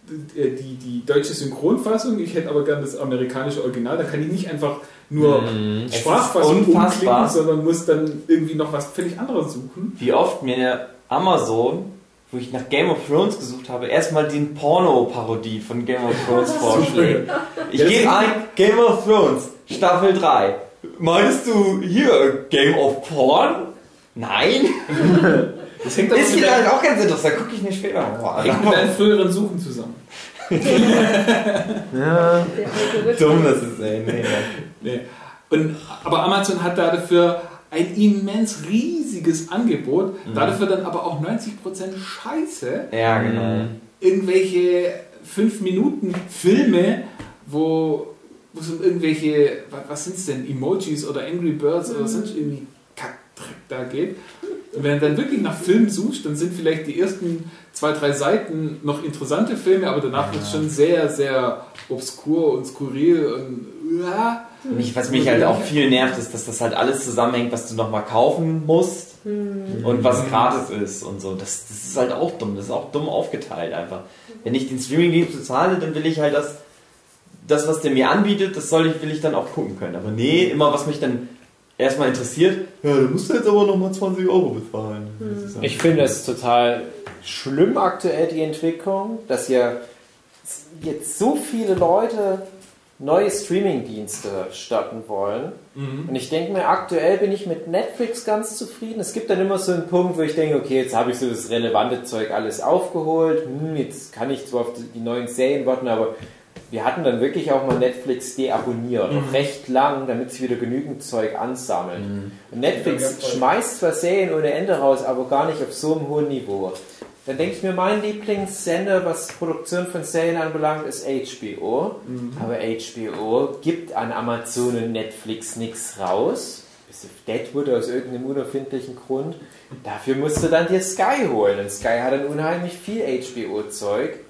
die, die deutsche Synchronfassung. Ich hätte aber gern das amerikanische Original. Da kann ich nicht einfach nur. Es Sprachfassung umklicken, sondern muss dann irgendwie noch was völlig anderes suchen. Wie oft mir Amazon, wo ich nach Game of Thrones gesucht habe, erstmal den Porno-Parodie von Game of Thrones vorschlägt. Ich Ja, gebe das- ein Game of Thrones, Staffel 3. Meinst du hier Game of Porn? Nein? Das hängt Ist vielleicht dein, auch ganz interessant, gucke ich mir später mal hängt mit an. deinen früheren Suchen zusammen. ja. Dumm, das ist, ey, nee. Nee. Und, aber Amazon hat dafür ein immens riesiges Angebot, Mhm. dafür dann aber auch 90% Scheiße. Ja, genau. irgendwelche 5 Minuten Filme, wo, wo es um irgendwelche, was, was sind es denn, Emojis oder Angry Birds oder sonst irgendwie Kackdreck da geht. Und wenn du dann wirklich nach Filmen suchst, dann sind vielleicht die ersten zwei, drei Seiten noch interessante Filme, aber danach wird es schon sehr, sehr obskur und skurril und ja. Mich, was mich halt auch viel nervt, ist, dass das halt alles zusammenhängt, was du nochmal kaufen musst und was gratis ist und so. Das, das ist halt auch dumm. Das ist auch dumm aufgeteilt einfach. Wenn ich den Streamingdienst bezahle, dann will ich halt das, das, was der mir anbietet, das soll ich, will ich dann auch gucken können. Aber nee, immer was mich dann erstmal interessiert, ja, du musst jetzt aber nochmal 20 Euro bezahlen. Halt- Ich finde es total schlimm aktuell, die Entwicklung, dass ja jetzt so viele Leute neue Streaming-Dienste starten wollen. Und ich denke mir, aktuell bin ich mit Netflix ganz zufrieden. Es gibt dann immer so einen Punkt, wo ich denke, okay, jetzt habe ich so das relevante Zeug alles aufgeholt. Hm, jetzt kann ich zwar auf die- die neuen Serien warten, aber wir hatten dann wirklich auch mal Netflix deabonniert. Auch recht lang, damit sie wieder genügend Zeug ansammeln. Und Netflix Ja, schmeißt zwar Serien ohne Ende raus, aber gar nicht auf so einem hohen Niveau. Dann denke ich mir, mein Lieblingssender, was Produktion von Serien anbelangt, ist HBO. Aber HBO gibt an Amazon und Netflix nichts raus. Deadwood aus irgendeinem unerfindlichen Grund. Dafür musst du dann dir Sky holen. Und Sky hat dann unheimlich viel HBO-Zeug.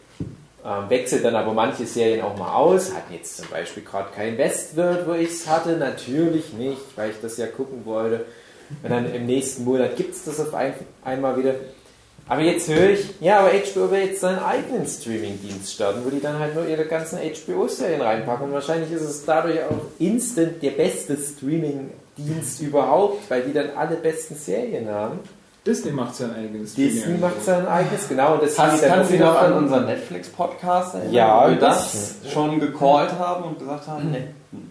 Ähm, wechselt dann aber manche Serien auch mal aus. Hatten jetzt zum Beispiel gerade kein Westworld, wo ich es hatte. Natürlich nicht, weil ich das ja gucken wollte. Und dann im nächsten Monat gibt es das auf ein, einmal wieder. Aber jetzt höre ich, ja, aber HBO will jetzt seinen eigenen Streaming-Dienst starten, wo die dann halt nur ihre ganzen HBO-Serien reinpacken. Und wahrscheinlich ist es dadurch auch instant der beste Streaming-Dienst überhaupt, weil die dann alle besten Serien haben. Disney macht sein eigenes Disney Streaming- macht sein eigenes, genau. Und das Hast, kannst du noch an unseren Netflix-Podcast erinnern? Ja, wo wir das schon gecallt haben und gesagt haben, ne,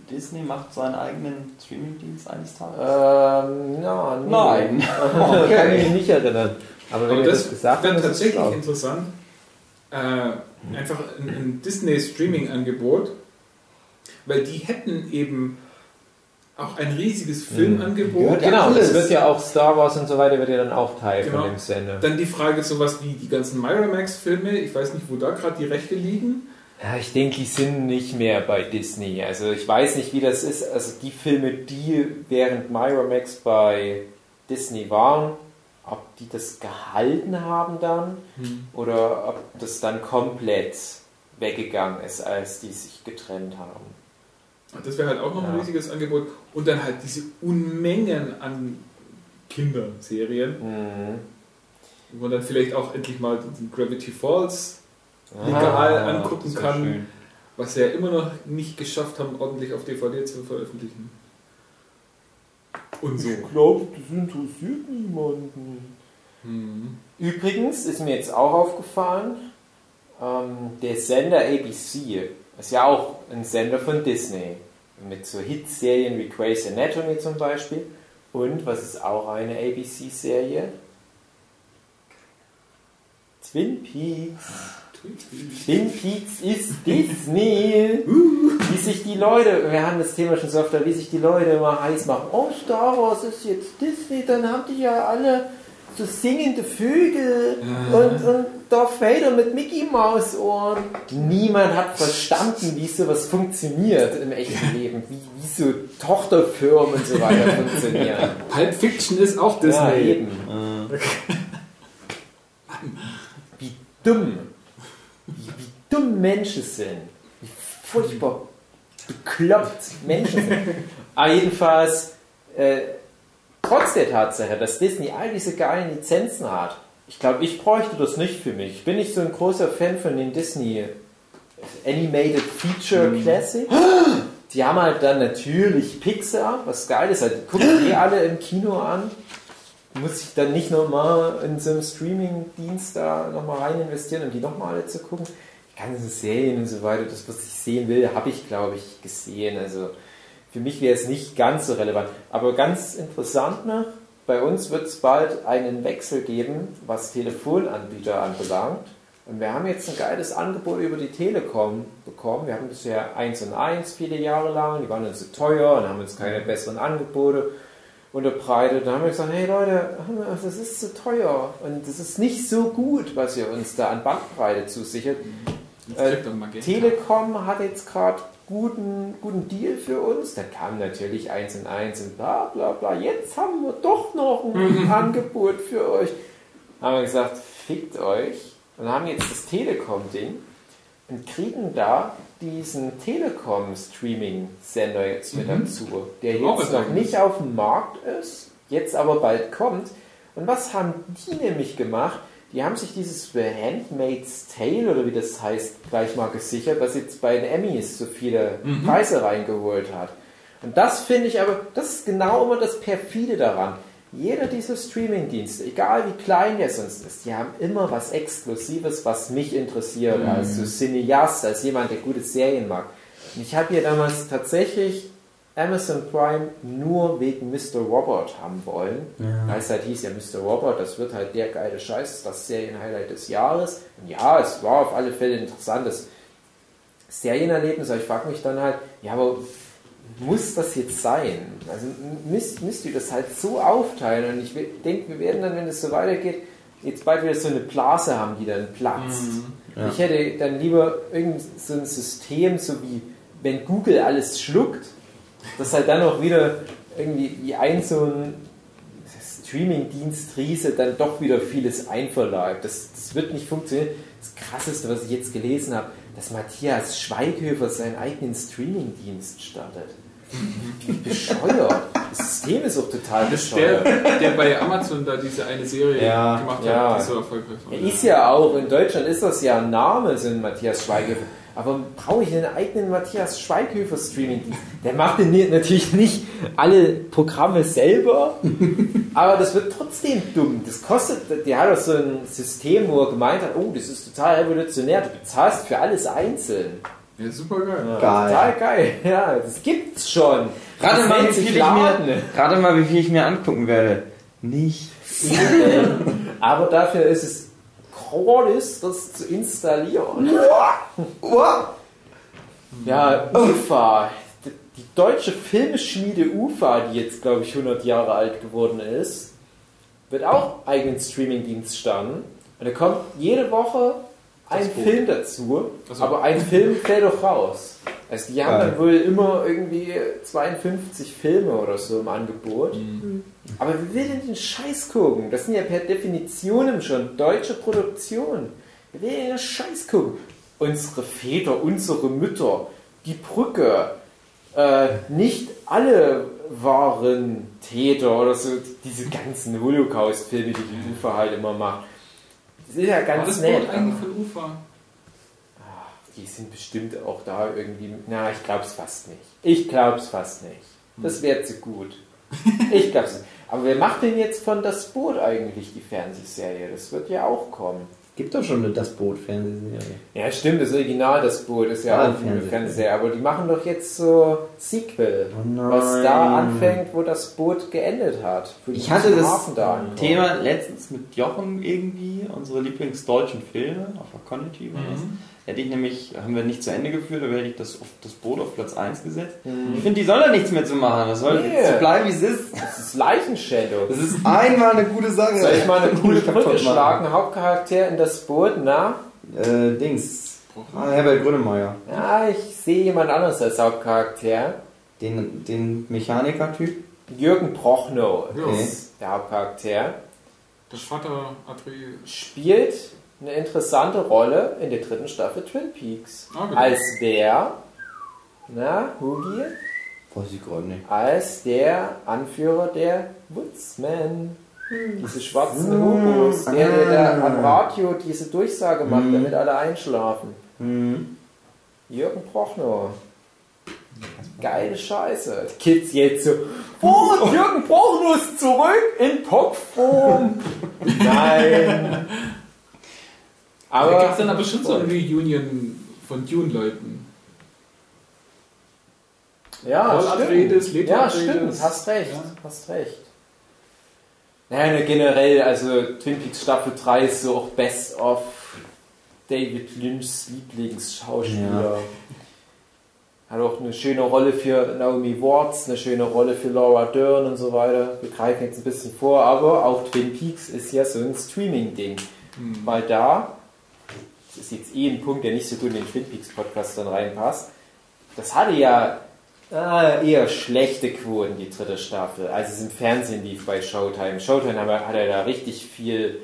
Disney macht seinen eigenen Streamingdienst eines Tages. Ähm, ja, nee. Nein. Kann ich mich nicht erinnern. Aber wenn Aber das das gesagt wäre ist tatsächlich schlau. interessant. Äh, einfach ein, ein Disney-Streaming-Angebot, weil die hätten eben auch ein riesiges Filmangebot. Ja Genau, alles. das wird ja auch Star Wars und so weiter, wird ja dann auch Teil Genau. von dem Sender. Dann die Frage, sowas wie die ganzen Miramax-Filme, ich weiß nicht, wo da gerade die Rechte liegen. Ja, ich denke, die sind nicht mehr bei Disney. Also ich weiß nicht, wie das ist. Also die Filme, die während Miramax bei Disney waren, ob die das gehalten haben dann oder ob das dann komplett weggegangen ist, als die sich getrennt haben. Das wäre halt auch noch ein Ja. riesiges Angebot. Und dann halt diese Unmengen an Kinderserien, Mhm. wo man dann vielleicht auch endlich mal Gravity Falls legal Ah, angucken kann, schön. was sie ja immer noch nicht geschafft haben, ordentlich auf DVD zu veröffentlichen. Und so. Ich glaube, das interessiert niemanden. Hm. Übrigens ist mir jetzt auch aufgefallen, ähm, der Sender ABC ist ja auch ein Sender von Disney. Mit so Hitserien wie Grey's Anatomy zum Beispiel. Und was ist auch eine ABC-Serie? Twin Peaks. Twin Peaks ist Disney. Wie sich die Leute, wir haben das Thema schon so oft, wie sich die Leute immer heiß machen. Oh, Star Wars ist jetzt Disney, dann haben die ja alle so singende Vögel und, und Darth Vader mit Mickey Maus Ohren. Niemand hat verstanden, wie sowas funktioniert im echten Leben, wie, wie so Tochterfirmen und so weiter funktionieren. Pulp Fiction ist auch Disney. Ja, eben. Äh, Wie dumm. Wie, wie dumm Menschen sind. Wie furchtbar bekloppt Menschen sind. Aber jedenfalls, äh, trotz der Tatsache, dass Disney all diese geilen Lizenzen hat, ich glaube, ich bräuchte das nicht für mich. Ich bin nicht so ein großer Fan von den Disney Animated Feature Classic. Die haben halt dann natürlich Pixar, was geil ist. Halt, die gucken eh alle im Kino an. Muss ich dann nicht nochmal in so einem Streaming-Dienst da nochmal rein investieren, um die nochmal alle zu gucken. Die ganzen Serien und so weiter, das, was ich sehen will, habe ich, glaube ich, gesehen. Also für mich wäre es nicht ganz so relevant. Aber ganz interessant noch, bei uns wird es bald einen Wechsel geben, was Telefonanbieter anbelangt. Und wir haben jetzt ein geiles Angebot über die Telekom bekommen. Wir hatten bisher 1 und 1 viele Jahre lang. Die waren uns zu teuer und haben uns keine besseren Angebote unterbreitet. Da haben wir gesagt, hey Leute, das ist zu teuer und das ist nicht so gut, was ihr uns da an Bandbreite zusichert. Jetzt Äh. Telekom hat jetzt gerade guten, guten Deal für uns. Da kam natürlich eins und eins und bla bla bla. Jetzt haben wir doch noch ein Angebot für euch. Haben wir gesagt, fickt euch. Und haben jetzt das Telekom-Ding und kriegen da diesen Telekom-Streaming-Sender jetzt mit Mhm. dazu, der jetzt noch nicht auf dem Markt ist, jetzt aber bald kommt. Und was haben die nämlich gemacht? Die haben sich dieses The Handmaid's Tale oder wie das heißt gleich mal gesichert, was jetzt bei den Emmys so viele Mhm. Preise reingeholt hat. Und das finde ich aber, das ist genau immer das perfide daran. Jeder dieser Streaming-Dienste, egal wie klein der sonst ist, die haben immer was Exklusives, was mich interessiert, Mhm. als so Cineast, als jemand, der gute Serien mag. Und ich habe hier damals tatsächlich Amazon Prime nur wegen Mr. Robot haben wollen. Weil es halt hieß, ja, Mr. Robot, das wird halt der geile Scheiß, das Serienhighlight des Jahres. Und ja, es war auf alle Fälle ein interessantes Serienerlebnis, aber ich frage mich dann halt, ja, aber muss das jetzt sein? Also müsst, müsst ihr das halt so aufteilen? Und ich denke, wir werden dann, wenn es so weitergeht, jetzt bald wieder so eine Blase haben, die dann platzt. Ja. Ich hätte dann lieber irgend so ein System, so wie wenn Google alles schluckt, dass halt dann auch wieder irgendwie wie ein so ein Streaming-Dienst Riese dann doch wieder vieles einverleibt. Das, das wird nicht funktionieren. Das Krasseste, was ich jetzt gelesen habe, dass Matthias Schweighöfer seinen eigenen Streaming-Dienst startet. Bescheuert. Das System ist auch total bescheuert. der, der bei Amazon da diese eine Serie Ja, gemacht hat, ja. die so erfolgreich war. Er ist ja auch, in Deutschland ist das ja ein Name, so ein Matthias Schweighöfer. Aber brauche ich einen eigenen Matthias Schweighöfer Streaming-Dienst? Der macht natürlich nicht alle Programme selber, aber das wird trotzdem dumm. Das kostet, der hat doch so ein System, wo er gemeint hat, oh, das ist total revolutionär, du bezahlst für alles einzeln. Ja, super geil. Ja, Geil. Total geil, ja, das gibt's schon. Rate Das mal, wie viel ich mir, rate mal, wie viel ich mir angucken werde. Nicht. Aber dafür ist es gratis, das zu installieren. Ja, UFA. Die deutsche Filmschmiede UFA, die jetzt, glaube ich, 100 Jahre alt geworden ist, wird auch eigenen Streamingdienst starten. Und da kommt jede Woche ein. Film dazu, Also- aber ein Film fällt doch raus. Also die haben Ja. dann wohl immer irgendwie 52 Filme oder so im Angebot. Mhm. Aber wer will denn den Scheiß gucken? Das sind ja per Definition schon deutsche Produktionen. Wer will denn den Scheiß gucken? Unsere Väter, unsere Mütter, die Brücke, äh, nicht alle waren Täter oder so, diese ganzen Holocaust-Filme, die die Ufer halt immer macht. Die sind ja ganz das nett. Eigentlich von Ufa? Die sind bestimmt auch da irgendwie. Na, ich glaub's fast nicht. Ich glaub's fast nicht. Das wäre zu gut. Ich glaub's nicht. Aber wer macht denn jetzt von Das Boot eigentlich die Fernsehserie? Das wird ja auch kommen. Gibt doch schon eine Das Boot Fernsehserie. Ja, stimmt, das Original Das Boot ist ja Ah, auch eine Fernsehserie. Aber die machen doch jetzt so Sequel. Oh was da anfängt, wo das Boot geendet hat. Ich hatte das da. Thema letztens mit Jochen irgendwie, unsere Lieblingsdeutschen Filme, auf Aconity war das. Mhm. Hätte ich nämlich, haben wir nicht zu Ende geführt, aber hätte ich das, auf, das Boot auf Platz 1 gesetzt. Mhm. Ich finde, die soll da nichts mehr zu machen. Das soll Nee. so bleiben, wie es ist. Das ist Leichenshadow. Das ist einmal eine gute Sache. Soll ich mal eine coole Brücke schlagen? Hauptcharakter in das Boot, na? Äh, Dings. Ah, Herbert Grönemeyer. Ja, ich sehe jemand anderes als Hauptcharakter. Den, den Mechaniker-Typ. Jürgen Prochnow Ja. ist der Hauptcharakter. Das Vater Atri. Spielt eine interessante Rolle in der dritten Staffel Twin Peaks. Ah, genau. Als der, na, Hugi, Weiß ich gerade nicht. als der Anführer der Woodsmen. Diese schwarzen Hubos, der, der, der am Radio diese Durchsage macht, Mhm. damit alle einschlafen. Mhm. Jürgen Prochnow. Geile Scheiße. Die Kids jetzt so, oh, Jürgen Prochnow ist zurück in Topform. Nein. Aber da gibt es dann aber schon so eine Reunion von Dune-Leuten. ja, Paul stimmt. Atreides, Leto ja, Atreides. stimmt, hast recht, Ja. hast recht. Naja, ne, generell, also Twin Peaks Staffel 3 ist so auch Best of David Lynchs Lieblingsschauspieler. Hat auch eine schöne Rolle für Naomi Watts, eine schöne Rolle für Laura Dern und so weiter. Wir greifen jetzt ein bisschen vor, aber auch Twin Peaks ist ja so ein Streaming-Ding. Hm. Weil da, das ist jetzt eh ein Punkt, der nicht so gut in den Twin Peaks Podcast dann reinpasst, das hatte ja äh, eher schlechte Quoten, die dritte Staffel, als es im Fernsehen lief bei Showtime. Showtime hat, er da richtig viel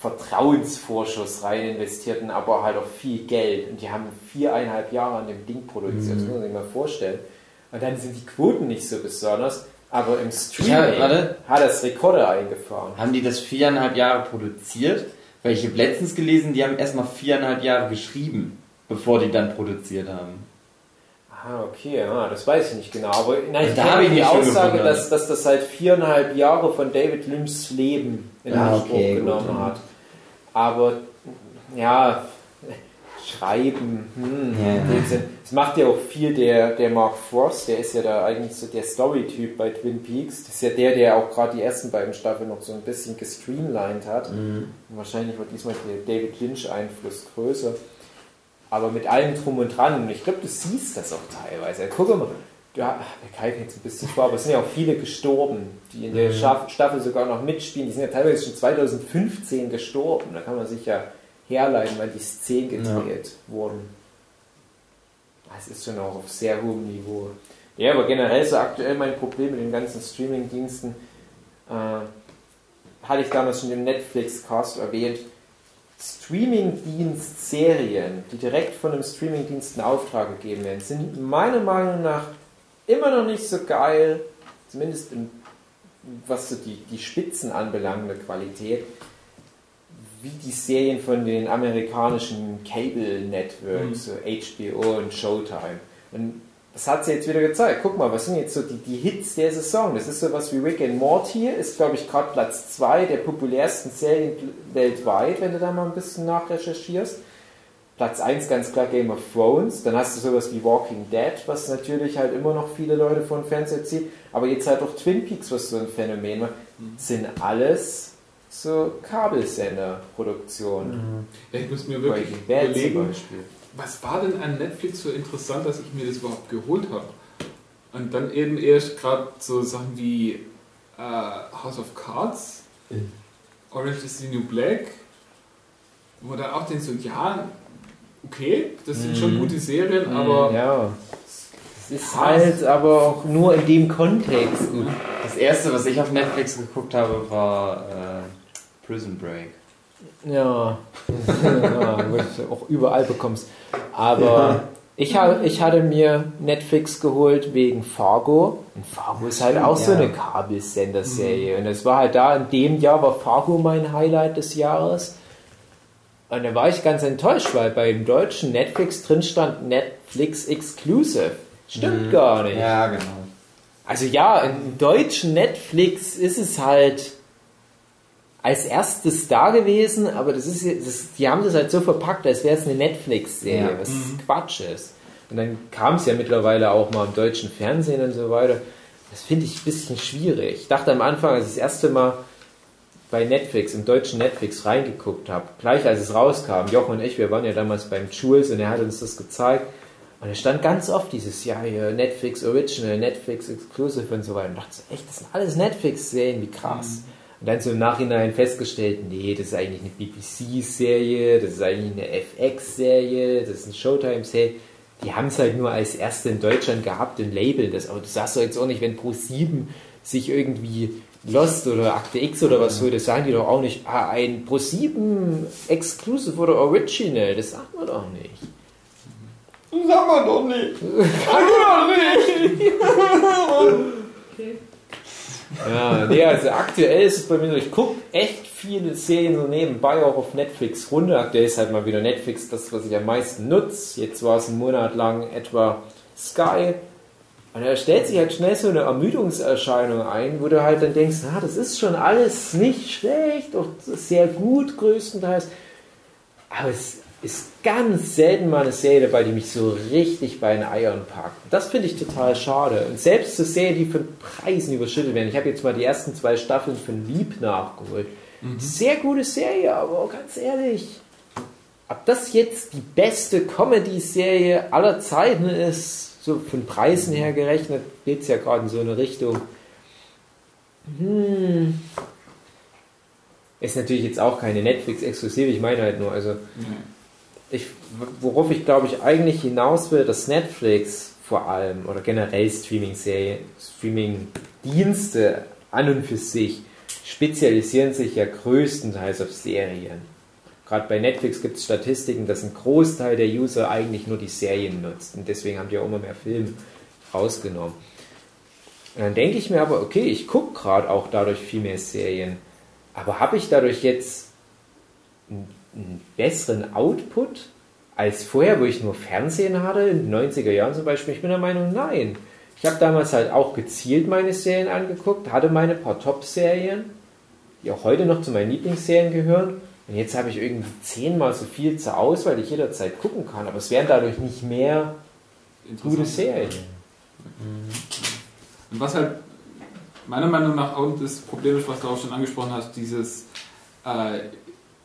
Vertrauensvorschuss rein investiert, und aber halt auch viel Geld. Und die haben viereinhalb Jahre an dem Ding produziert, das muss man sich mal vorstellen. Und dann sind die Quoten nicht so besonders, aber im Streaming Ja, hat das Rekorde eingefahren. Haben die das viereinhalb Jahre produziert? Weil ich habe letztens gelesen, die haben erstmal viereinhalb Jahre geschrieben, bevor die dann produziert haben. Ah, okay, ja, das weiß ich nicht genau. Aber nein, ich Da habe ich die Aussage, dass, dass das seit viereinhalb Jahre von David Lynchs Leben in Ah, Anspruch okay, gut, genommen dann. hat. Aber ja, schreiben, hm, Ja, das macht ja auch viel der, der Mark Frost, der ist ja da eigentlich so der Story-Typ bei Twin Peaks. Das ist ja der, der auch gerade die ersten beiden Staffeln noch so ein bisschen gestreamlined hat. Mhm. Wahrscheinlich wird diesmal der David Lynch-Einfluss größer. Aber mit allem drum und dran, und ich glaube, du siehst das auch teilweise. Guck mal, ja, wir greifen jetzt ein bisschen vor, aber es sind ja auch viele gestorben, die in der Schaff- Staffel sogar noch mitspielen. Die sind ja teilweise schon 2015 gestorben. Da kann man sich ja herleiten, weil die Szenen gedreht wurden. Es ist schon auch auf sehr hohem Niveau. Ja, aber generell so aktuell mein Problem mit den ganzen Streaming-Diensten, äh, hatte ich damals schon im Netflix-Cast erwähnt, Streaming-Dienst-Serien, die direkt von einem Streaming-Dienst in Auftrag gegeben werden, sind meiner Meinung nach immer noch nicht so geil, zumindest im, was so die, die Spitzen anbelangende Qualität, wie die Serien von den amerikanischen Cable-Networks, so HBO und Showtime. Und das hat sie jetzt wieder gezeigt. Guck mal, was sind jetzt so die, die Hits der Saison? Das ist sowas wie Rick and Morty, ist glaube ich gerade Platz 2 der populärsten Serien weltweit, wenn du da mal ein bisschen nachrecherchierst. Platz 1 ganz klar Game of Thrones, dann hast du sowas wie Walking Dead, was natürlich halt immer noch viele Leute von Fernseher zieht, aber jetzt halt auch Twin Peaks, was so ein Phänomen war, sind alles so Kabelsender-Produktionen. Ja, ich muss mir wirklich überlegen, was war denn an Netflix so interessant, dass ich mir das überhaupt geholt habe? Und dann eben erst gerade so Sachen wie äh, House of Cards, Orange is the New Black, wo dann auch den so, ja, okay, das sind schon gute Serien, aber Ja. Es ist halt aber auch nur in dem Kontext gut. Das erste, was ich auf Netflix geguckt habe, war äh, Prison Break. Ja, ja wo du auch überall bekommst. Aber ich, hab, ich hatte mir Netflix geholt wegen Fargo. Und Fargo ist halt auch so ja. eine Kabelsenderserie. Und es war halt da, in dem Jahr war Fargo mein Highlight des Jahres. Und da war ich ganz enttäuscht, weil beim deutschen Netflix drin stand Netflix Exclusive. Stimmt gar nicht. Ja, genau. Also ja, im deutschen Netflix ist es halt als erstes da gewesen, aber das ist, das, die haben das halt so verpackt, als wäre es eine Netflix-Serie, Ja. was Quatsch ist. Und dann kam es ja mittlerweile auch mal im deutschen Fernsehen und so weiter. Das finde ich ein bisschen schwierig. Ich dachte am Anfang, als ich das erste Mal bei Netflix, im deutschen Netflix reingeguckt habe, gleich als es rauskam, Jochen und ich, wir waren ja damals beim Jules und er hat uns das gezeigt. Und es stand ganz oft dieses Jahr hier Netflix Original, Netflix Exclusive und so weiter. Und dachte so, echt, das sind alles Netflix-Serien, wie krass. Und dann so im Nachhinein festgestellt, nee, das ist eigentlich eine BBC-Serie, das ist eigentlich eine FX-Serie, das ist eine Showtime-Serie. Die haben es halt nur als erste in Deutschland gehabt und labeln das. Aber du sagst doch jetzt auch nicht, wenn Pro7 sich irgendwie Lost oder Akte X oder was so, das sagen die doch auch nicht, ah, ein Pro7 Exclusive oder Original, das sagt man doch nicht. Sag mal doch nicht. Ja, nee, also aktuell ist es bei mir so, ich gucke echt viele Serien so nebenbei auch auf Netflix runter. Aktuell ist halt mal wieder Netflix das, was ich am meisten nutze. Jetzt war es einen Monat lang etwa Sky. Und da stellt sich halt schnell so eine Ermüdungserscheinung ein, wo du halt dann denkst, na, das ist schon alles nicht schlecht, auch sehr gut größtenteils. Aber es ist ganz selten mal eine Serie dabei, die mich so richtig bei den Eiern packt. Das finde ich total schade. Und selbst so Serien, die von Preisen überschüttet werden. Ich habe jetzt mal die ersten zwei Staffeln von Lieb nachgeholt. Sehr gute Serie, aber ganz ehrlich, ob das jetzt die beste Comedy-Serie aller Zeiten ist, so von Preisen her gerechnet, geht es ja gerade in so eine Richtung. Hm. Ist natürlich jetzt auch keine Netflix-exklusive, ich meine halt nur, also ich, worauf ich glaube ich eigentlich hinaus will, dass Netflix vor allem oder generell Streaming-Serien, Streaming-Dienste an und für sich spezialisieren sich ja größtenteils auf Serien. Gerade bei Netflix gibt es Statistiken, dass ein Großteil der User eigentlich nur die Serien nutzt und deswegen haben die auch immer mehr Filme rausgenommen. Und dann denke ich mir aber, okay, ich gucke gerade auch dadurch viel mehr Serien, aber habe ich dadurch jetzt einen, einen besseren Output als vorher, wo ich nur Fernsehen hatte, in den 90er Jahren zum Beispiel? Ich bin der Meinung, nein. Ich habe damals halt auch gezielt meine Serien angeguckt, hatte meine paar Top-Serien, die auch heute noch zu meinen Lieblingsserien gehören. Und jetzt habe ich irgendwie zehnmal so viel zur Auswahl, die ich jederzeit gucken kann. Aber es werden dadurch nicht mehr gute Serien. Und was halt meiner Meinung nach auch das Problem ist, was du auch schon angesprochen hast, dieses, äh,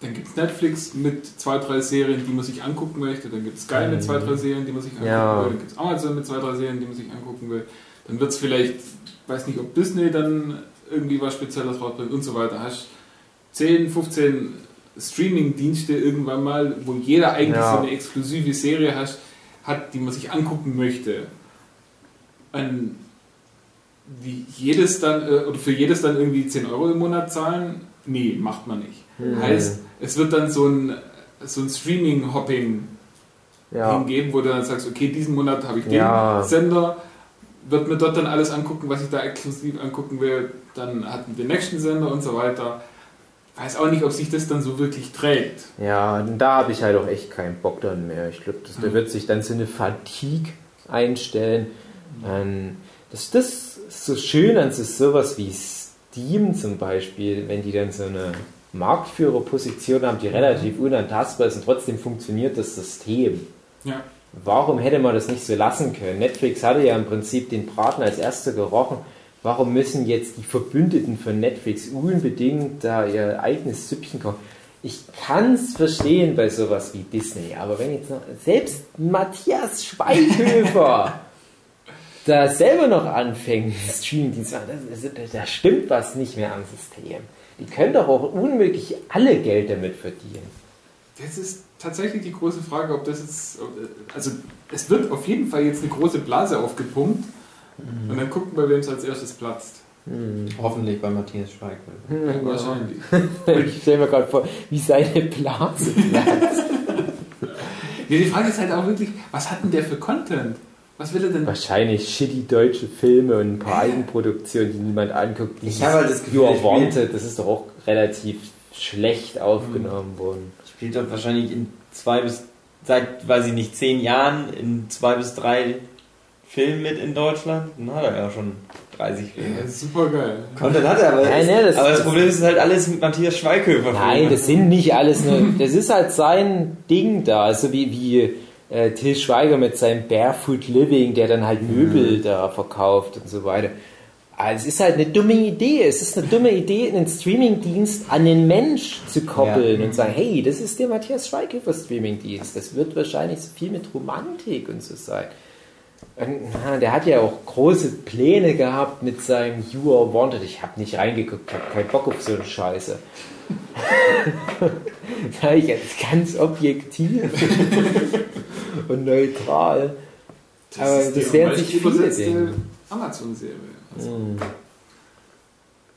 dann gibt es Netflix mit zwei, drei Serien, die man sich angucken möchte, dann gibt es Sky mit zwei, drei Serien, die man sich angucken Ja. will, dann gibt es Amazon mit zwei, drei Serien, die man sich angucken will, dann wird es vielleicht, weiß nicht, ob Disney dann irgendwie was Spezielles rausbringt und so weiter. Hast 10, 15 Streaming-Dienste irgendwann mal, wo jeder eigentlich Ja. so eine exklusive Serie hat, hat, die man sich angucken möchte. Und wie jedes dann, äh, oder für jedes dann irgendwie 10 Euro im Monat zahlen? Nee, macht man nicht. Hm. Heißt, es wird dann so ein, so ein Streaming-Hopping Ja. hingeben, wo du dann sagst, okay, diesen Monat habe ich den Ja. Sender, wird mir dort dann alles angucken, was ich da exklusiv angucken will, dann hat man den nächsten Sender und so weiter. Weiß auch nicht, ob sich das dann so wirklich trägt. Ja, da habe ich halt auch echt keinen Bock dann mehr. Ich glaube, da Mhm. wird sich dann so eine Fatigue einstellen. Ähm, Das, das ist so schön an so sowas wie Steam zum Beispiel, wenn die dann so eine Marktführerposition haben, die relativ unantastbar ist und trotzdem funktioniert das System. Ja. Warum hätte man das nicht so lassen können? Netflix hatte ja im Prinzip den Braten als erster gerochen. Warum müssen jetzt die Verbündeten von Netflix unbedingt da ihr eigenes Süppchen kochen? Ich kann es verstehen bei sowas wie Disney, aber wenn jetzt noch selbst Matthias Schweighöfer da selber noch anfängt, Streamingdienst, das, da stimmt was nicht mehr am System. Die können doch auch unmöglich alle Geld damit verdienen. Das ist tatsächlich die große Frage, ob das jetzt. Also, es wird auf jeden Fall jetzt eine große Blase aufgepumpt. Und dann gucken wir, wem es als erstes platzt. Hoffentlich bei Matthias Schweighöfer. Wahrscheinlich. Ich stelle mir gerade vor, wie seine Blase platzt. Ja, die Frage ist halt auch wirklich, was hat denn der für Content? Was will er denn? Wahrscheinlich shitty deutsche Filme und ein paar Eigenproduktionen, die niemand anguckt. Ich habe halt das Gefühl, You Are Wanted, das ist doch auch relativ schlecht aufgenommen worden. Spielt doch wahrscheinlich in zwei bis, seit, weiß ich nicht, zehn Jahren in zwei bis drei Filmen mit in Deutschland. Dann hat er ja schon 30 Ja, Filme. das ist super geil. Content hat er, aber, Nein, ist, nein, das- aber das das- Problem ist halt alles mit Matthias Schweighöfer. Nein, das sind nicht alles nur. Das ist halt sein Ding da. Also wie, wie äh, Till Schweiger mit seinem Barefoot Living, der dann halt Möbel da verkauft und so weiter. Also es ist halt eine dumme Idee. Es ist eine dumme Idee, einen Streamingdienst an den Mensch zu koppeln Ja. und sagen, hey, das ist der Matthias Schweighöfer Streamingdienst. Das wird wahrscheinlich so viel mit Romantik und so sein. Und, na, der hat ja auch große Pläne gehabt mit seinem You Are Wanted. Ich habe nicht reingeguckt, ich habe keinen Bock auf so eine Scheiße. Sag ich jetzt ganz objektiv und neutral. Aber ist das werden sich viele denken. Amazon-Serie. Also,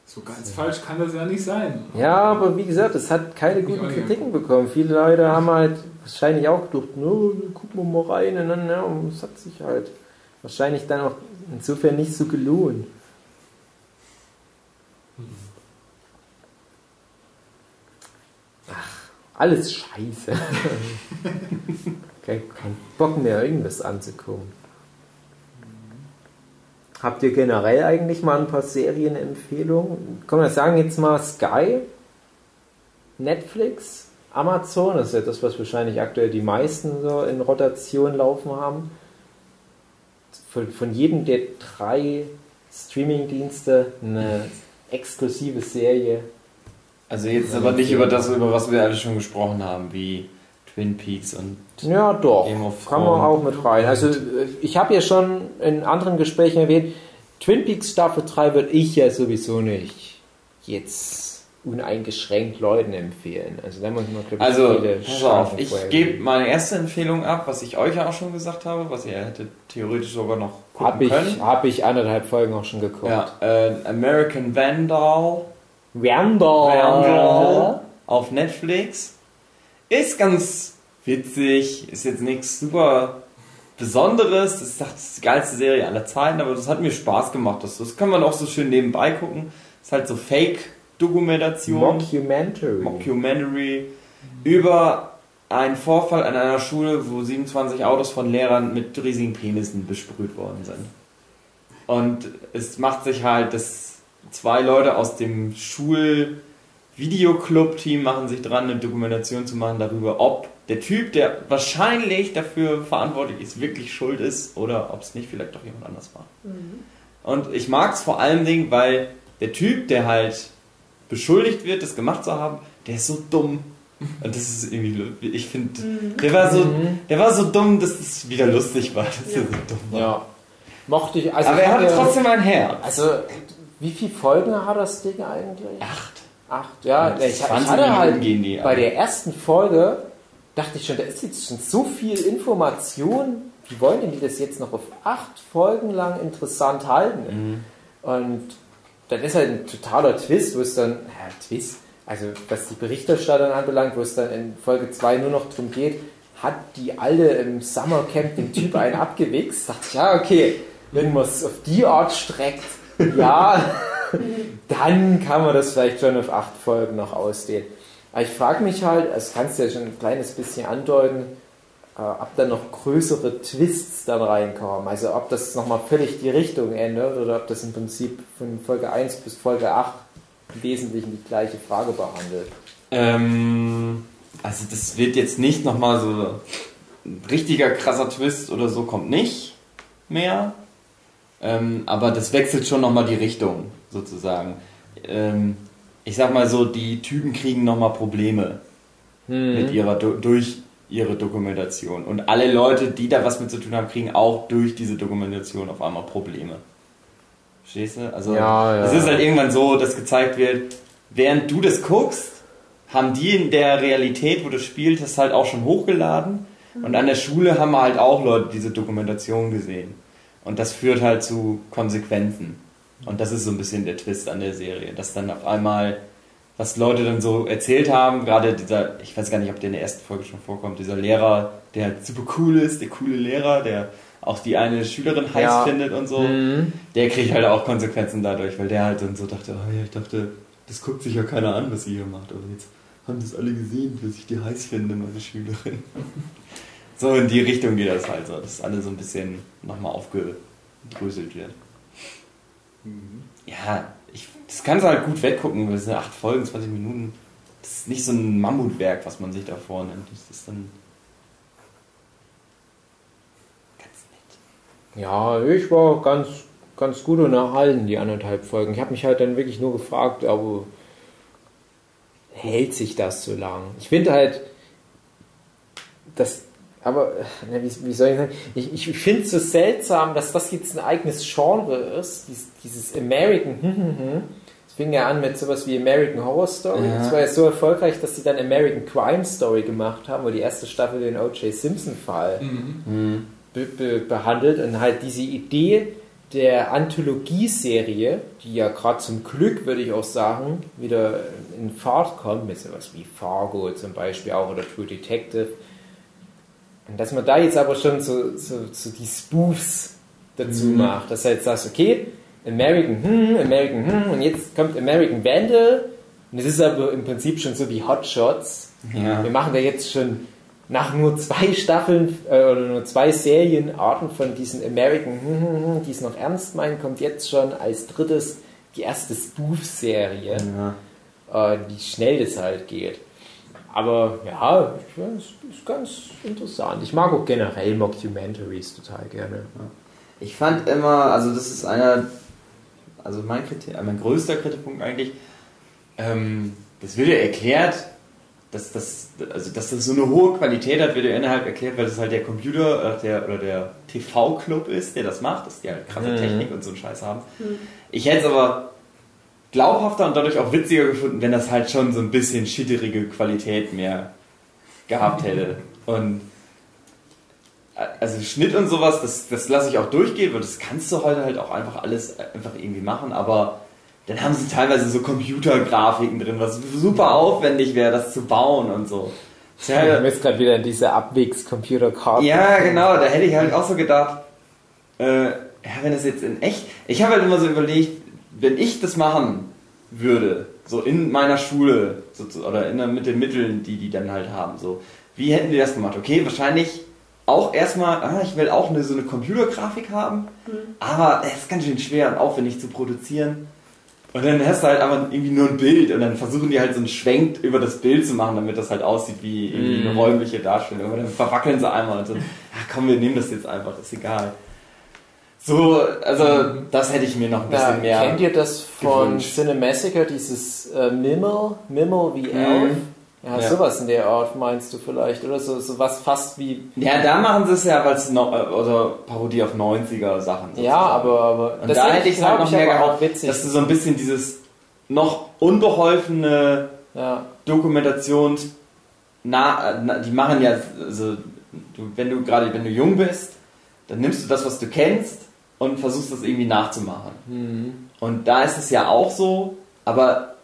So ganz falsch kann das ja nicht sein. Ja, aber wie gesagt, es hat keine guten. Kritiken bekommen. Viele Leute haben halt wahrscheinlich auch gedacht, no, gucken wir mal rein und dann, ja, es hat sich halt wahrscheinlich dann auch insofern nicht so gelohnt. Ach, alles scheiße. kein, kein Bock mehr, irgendwas anzugucken. Habt ihr generell eigentlich mal ein paar Serienempfehlungen? Kann man sagen jetzt mal Sky, Netflix, Amazon, das ist ja das, was wahrscheinlich aktuell die meisten so in Rotation laufen haben. Von, von jedem der drei Streamingdienste eine exklusive Serie. Also jetzt aber nicht über das, über was wir alle schon gesprochen haben, wie Twin Peaks und Ja, doch. Kann man auch mit rein. Also, äh, ich habe ja schon in anderen Gesprächen erwähnt, Twin Peaks Staffel 3 würde ich ja sowieso nicht jetzt uneingeschränkt Leuten empfehlen. Also, da muss man, Also, pass auf, ich gebe meine erste Empfehlung ab, was ich euch ja auch schon gesagt habe, was ihr hättet theoretisch sogar noch gucken Habe ich, können. hab ich anderthalb Folgen auch schon geguckt. Ja, äh, American Vandal, Randall. Vandal auf Netflix. Ist ganz witzig, ist jetzt nichts super Besonderes, das ist das die geilste Serie aller Zeiten, aber das hat mir Spaß gemacht. Das, das kann man auch so schön nebenbei gucken. Ist halt so Fake-Dokumentation. Mockumentary. Mockumentary über einen Vorfall an einer Schule, wo 27 Autos von Lehrern mit riesigen Penissen besprüht worden sind. Und es macht sich halt, dass zwei Leute aus dem Schul-Videoclub-Team machen sich dran, eine Dokumentation zu machen darüber, ob der Typ, der wahrscheinlich dafür verantwortlich ist, wirklich schuld ist oder ob es nicht vielleicht doch jemand anders war. Und ich mag es vor allen Dingen, weil der Typ, der halt beschuldigt wird, das gemacht zu haben, der ist so dumm. Und das ist irgendwie, ich finde, der war so, der war so dumm, dass es wieder lustig war, dass er so dumm war. Ja. Mochte ich. Also Aber er ich hatte hatte- trotzdem ein Herz. Also, wie viele Folgen hat das Ding eigentlich? Acht. Acht, ja. Ja, ich, ich 20 hatte halt die, bei der ersten Folge, dachte ich schon, da ist jetzt schon so viel Information. Wie wollen denn die das jetzt noch auf acht Folgen lang interessant halten? Und dann ist halt ein totaler Twist, wo es dann, ja, Twist, also was die Berichterstattung anbelangt, wo es dann in Folge 2 nur noch darum geht, hat die Alte im Summercamp den Typ einen abgewichst? Dachte ich, ja, okay, wenn man es auf die Art streckt, ja, dann kann man das vielleicht schon auf acht Folgen noch ausdehnen. Aber ich frage mich halt, das kannst du ja schon ein kleines bisschen andeuten, äh, ob da noch größere Twists dann reinkommen. Also ob das nochmal völlig die Richtung ändert oder ob das im Prinzip von Folge 1 bis Folge 8 im Wesentlichen die gleiche Frage behandelt. Ähm, also das wird jetzt nicht nochmal so ein richtiger krasser Twist oder so kommt nicht mehr. Ähm, aber das wechselt schon nochmal die Richtung, sozusagen. Ähm, ich sag mal so, die Typen kriegen nochmal Probleme mit ihrer durch ihre Dokumentation. Und alle Leute, die da was mit zu tun haben, kriegen auch durch diese Dokumentation auf einmal Probleme. Verstehst du? Also Ja, ja. es ist halt irgendwann so, dass gezeigt wird, während du das guckst, haben die in der Realität, wo du spielst, das halt auch schon hochgeladen. Und an der Schule haben wir halt auch Leute diese Dokumentation gesehen. Und das führt halt zu Konsequenzen. Und das ist so ein bisschen der Twist an der Serie, dass dann auf einmal, was Leute dann so erzählt haben, gerade dieser, ich weiß gar nicht, ob der in der ersten Folge schon vorkommt, dieser Lehrer, der super cool ist, der coole Lehrer, der auch die eine Schülerin heiß Ja. findet und so, Mhm. der kriegt halt auch Konsequenzen dadurch, weil der halt dann so dachte, oh ja, ich dachte, das guckt sich ja keiner an, was ihr hier macht, aber jetzt haben das alle gesehen, dass ich die heiß finde, meine Schülerin. So in die Richtung geht das halt so, dass alles so ein bisschen nochmal aufgedröselt wird. Ja, ich, das kannst du halt gut weggucken, weil es sind acht Folgen, 20 Minuten. Das ist nicht so ein Mammutwerk, was man sich da vornimmt. Das ist dann ganz nett. Ja, ich war ganz, ganz gut unterhalten, die anderthalb Folgen. Ich habe mich halt dann wirklich nur gefragt, aber hält sich das so lang? Ich finde halt, das, aber, ne, wie, wie soll ich sagen, ich, ich finde es so seltsam, dass das jetzt ein eigenes Genre ist, dieses, dieses American, hm, hm, hm. Es fing ja an mit sowas wie American Horror Story. Ja. Das war ja so erfolgreich, dass sie dann American Crime Story gemacht haben, wo die erste Staffel den O.J. Simpson-Fall Mhm. be be behandelt und halt diese Idee der Anthologieserie, die ja gerade zum Glück, würde ich auch sagen, wieder in Fahrt kommt, mit sowas wie Fargo zum Beispiel auch oder True Detective. Und dass man da jetzt aber schon so, so, so die Spoofs dazu Mhm. macht, dass du jetzt sagst, okay, American, hm, American, hm, und jetzt kommt American Vandal, und es ist aber im Prinzip schon so wie Hot Shots. Ja. Wir machen da jetzt schon nach nur zwei Staffeln äh, oder nur zwei Serienarten von diesen American, hm, hm, hm, die es noch ernst meinen, kommt jetzt schon als drittes die erste Spoof-Serie, Ja. äh, wie schnell das halt geht. Aber ja, es ist ganz interessant. Ich mag auch generell Mockumentaries total gerne. Ich fand immer, also das ist einer, also mein, Kritik, mein größter Kritikpunkt eigentlich, ähm, das wird ja erklärt, dass das, also dass das so eine hohe Qualität hat, wird ja innerhalb erklärt, weil das halt der Computer äh, der, oder der TV-Club ist, der das macht, dass die halt krasse Mhm. Technik und so einen Scheiß haben. Ich hätte es aber glaubhafter und dadurch auch witziger gefunden, wenn das halt schon so ein bisschen schitterige Qualität mehr gehabt hätte. Und also Schnitt und sowas, das, das lasse ich auch durchgehen, weil das kannst du heute halt auch einfach alles einfach irgendwie machen, aber dann haben sie teilweise so Computergrafiken drin, was super aufwendig wäre, das zu bauen und so. Ich wäre- bin jetzt gerade wieder in diese Abwegs-Computerkarte. ja, genau, da hätte ich halt auch so gedacht, äh, ja, wenn das jetzt in echt, ich habe halt immer so überlegt, wenn ich das machen würde, so in meiner Schule, so, oder in mit den Mitteln, die die dann halt haben, so, wie hätten die das gemacht? Okay, wahrscheinlich auch erstmal, ah, ich will auch eine, so eine Computergrafik haben, aber es ist ganz schön schwer und aufwendig zu produzieren. Und dann hast du halt aber irgendwie nur ein Bild und dann versuchen die halt so einen Schwenk über das Bild zu machen, damit das halt aussieht wie irgendwie eine Mhm. räumliche Darstellung. Aber dann verwackeln sie einmal und so, ach komm, wir nehmen das jetzt einfach, ist egal. So, also das hätte ich mir noch ein bisschen Ja, mehr. kennt ihr das von gewünscht. Cinemassacre, dieses äh, Mimel, Mimel wie Mhm. Elf? Ja, Ja. sowas in der Art meinst du vielleicht, oder so, so was fast wie. Ja, da machen sie es ja, es noch, äh, oder Parodie auf 90er Sachen. Ja, aber, aber Und da hätte ich halt noch mehr gehabt, witzig. dass du so ein bisschen dieses noch unbeholfene ja. Dokumentations na, na, die machen ja also du, wenn du gerade wenn du jung bist, dann nimmst du das, was du kennst und versuchst das irgendwie nachzumachen. Mhm. Und da ist es ja auch so, aber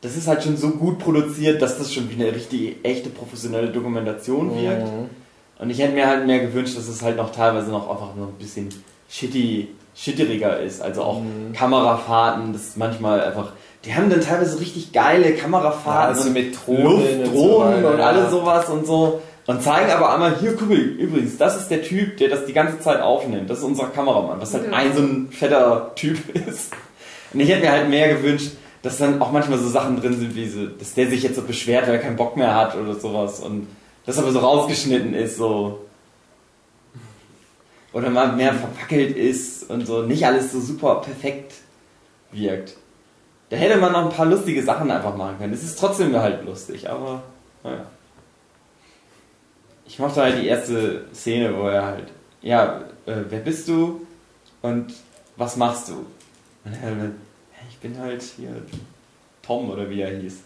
das ist halt schon so gut produziert, dass das schon wie eine richtige echte professionelle Dokumentation wirkt. Mhm. Und ich hätte mir halt mehr gewünscht, dass es halt noch teilweise noch einfach noch ein bisschen shitty, shitteriger ist. Also auch Mhm. Kamerafahrten, das ist manchmal einfach. Die haben dann teilweise richtig geile Kamerafahrten Ja, also und mit Drohnen und so Luftdrohnen und alles sowas und so. Und zeigen aber einmal, hier, guck mal, übrigens, das ist der Typ, der das die ganze Zeit aufnimmt. Das ist unser Kameramann, was halt Ja. ein so ein fetter Typ ist. Und ich hätte mir halt mehr gewünscht, dass dann auch manchmal so Sachen drin sind, wie so, dass der sich jetzt so beschwert, weil er keinen Bock mehr hat oder sowas. Und das aber so rausgeschnitten ist, so. Oder mal mehr verwackelt ist und so nicht alles so super perfekt wirkt. Da hätte man noch ein paar lustige Sachen einfach machen können. Es ist trotzdem halt lustig, aber naja. Ich mochte halt die erste Szene, wo er halt, ja, äh, wer bist du und was machst du? Und er halt, "Ja, ich bin halt hier Tom oder wie er hieß.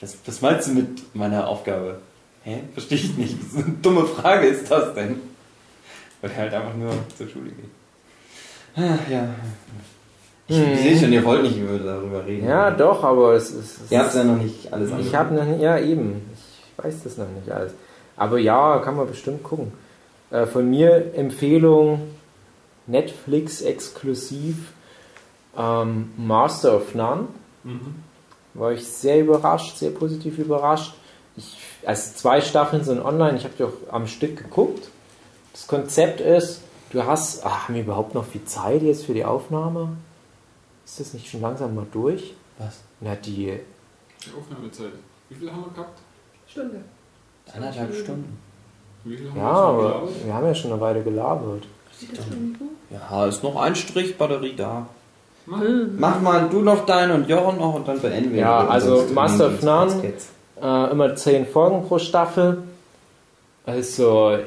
Was, was meinst du mit meiner Aufgabe? Hä? Verstehe ich nicht. Was eine dumme Frage ist das denn? Weil er halt einfach nur zur Schule geht. Ach ja. Ich Hm. sehe schon, ihr wollt nicht über- darüber reden. Ja, doch, aber es ist. Ihr habt ja noch nicht alles ich habe noch nicht, ja eben, ich weiß das noch nicht alles. Aber ja, kann man bestimmt gucken. Äh, von mir Empfehlung Netflix exklusiv ähm, Master of None. Mhm. War ich sehr überrascht, sehr positiv überrascht. Ich, also zwei Staffeln sind online, ich habe die auch am Stück geguckt. Das Konzept ist, du hast, ach, haben wir überhaupt noch viel Zeit jetzt für die Aufnahme? Ist das nicht schon langsam mal durch? Was? Na, die, Die Aufnahmezeit. Wie viel haben wir gehabt? Stunde. Anderthalb Stunden. Wie viel haben ja, aber gelabert? wir haben ja schon eine Weile gelabert. Ja, ist noch ein Strich Batterie da. Mach. Mal du noch deinen und Jochen noch und dann beenden wir. Ja, also Master of None. Äh, immer zehn Folgen pro Staffel. Also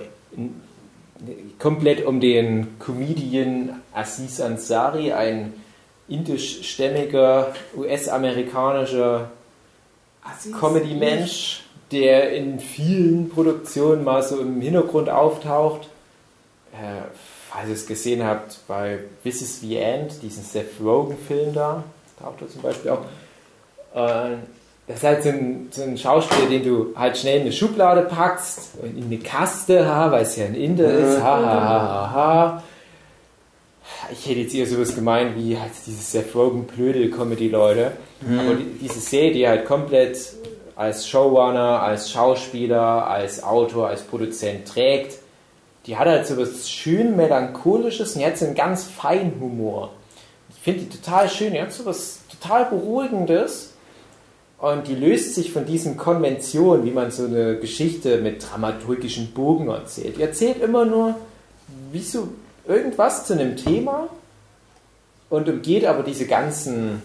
komplett um den Comedian Aziz Ansari, ein indischstämmiger US-amerikanischer Comedy-Mensch, der in vielen Produktionen mal so im Hintergrund auftaucht. Äh, falls ihr es gesehen habt, bei This is the End, diesen Seth Rogen-Film da, taucht er zum Beispiel auch. Äh, das ist halt so ein, so ein Schauspieler, den du halt schnell in eine Schublade packst, und in eine Kaste, ha, weil es ja ein Inder ist, ha, ha, ha, ha, ha. Ich hätte jetzt eher sowas gemeint wie halt diese Seth Rogen Blödel-Comedy-Leute. Aber die, diese Serie, die halt komplett als Showrunner, als Schauspieler, als Autor, als Produzent trägt, die hat halt so was schön melancholisches und so einen ganz feinen Humor. Ich finde die total schön, die hat so was total beruhigendes und die löst sich von diesen Konventionen, wie man so eine Geschichte mit dramaturgischen Bogen erzählt. Die erzählt immer nur, wie so irgendwas zu einem Thema und umgeht aber diese ganzen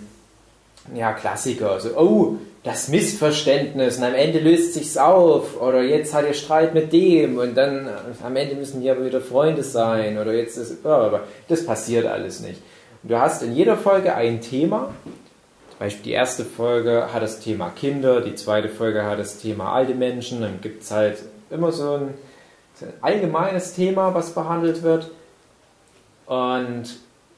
ja, Klassiker. So, oh, das Missverständnis und am Ende löst sich's auf oder jetzt hat ihr Streit mit dem und dann äh, am Ende müssen die aber wieder Freunde sein oder jetzt ist aber das passiert alles nicht. Und du hast in jeder Folge ein Thema. Zum Beispiel die erste Folge hat das Thema Kinder, die zweite Folge hat das Thema alte Menschen, dann gibt es halt immer so ein, so ein allgemeines Thema, was behandelt wird. Und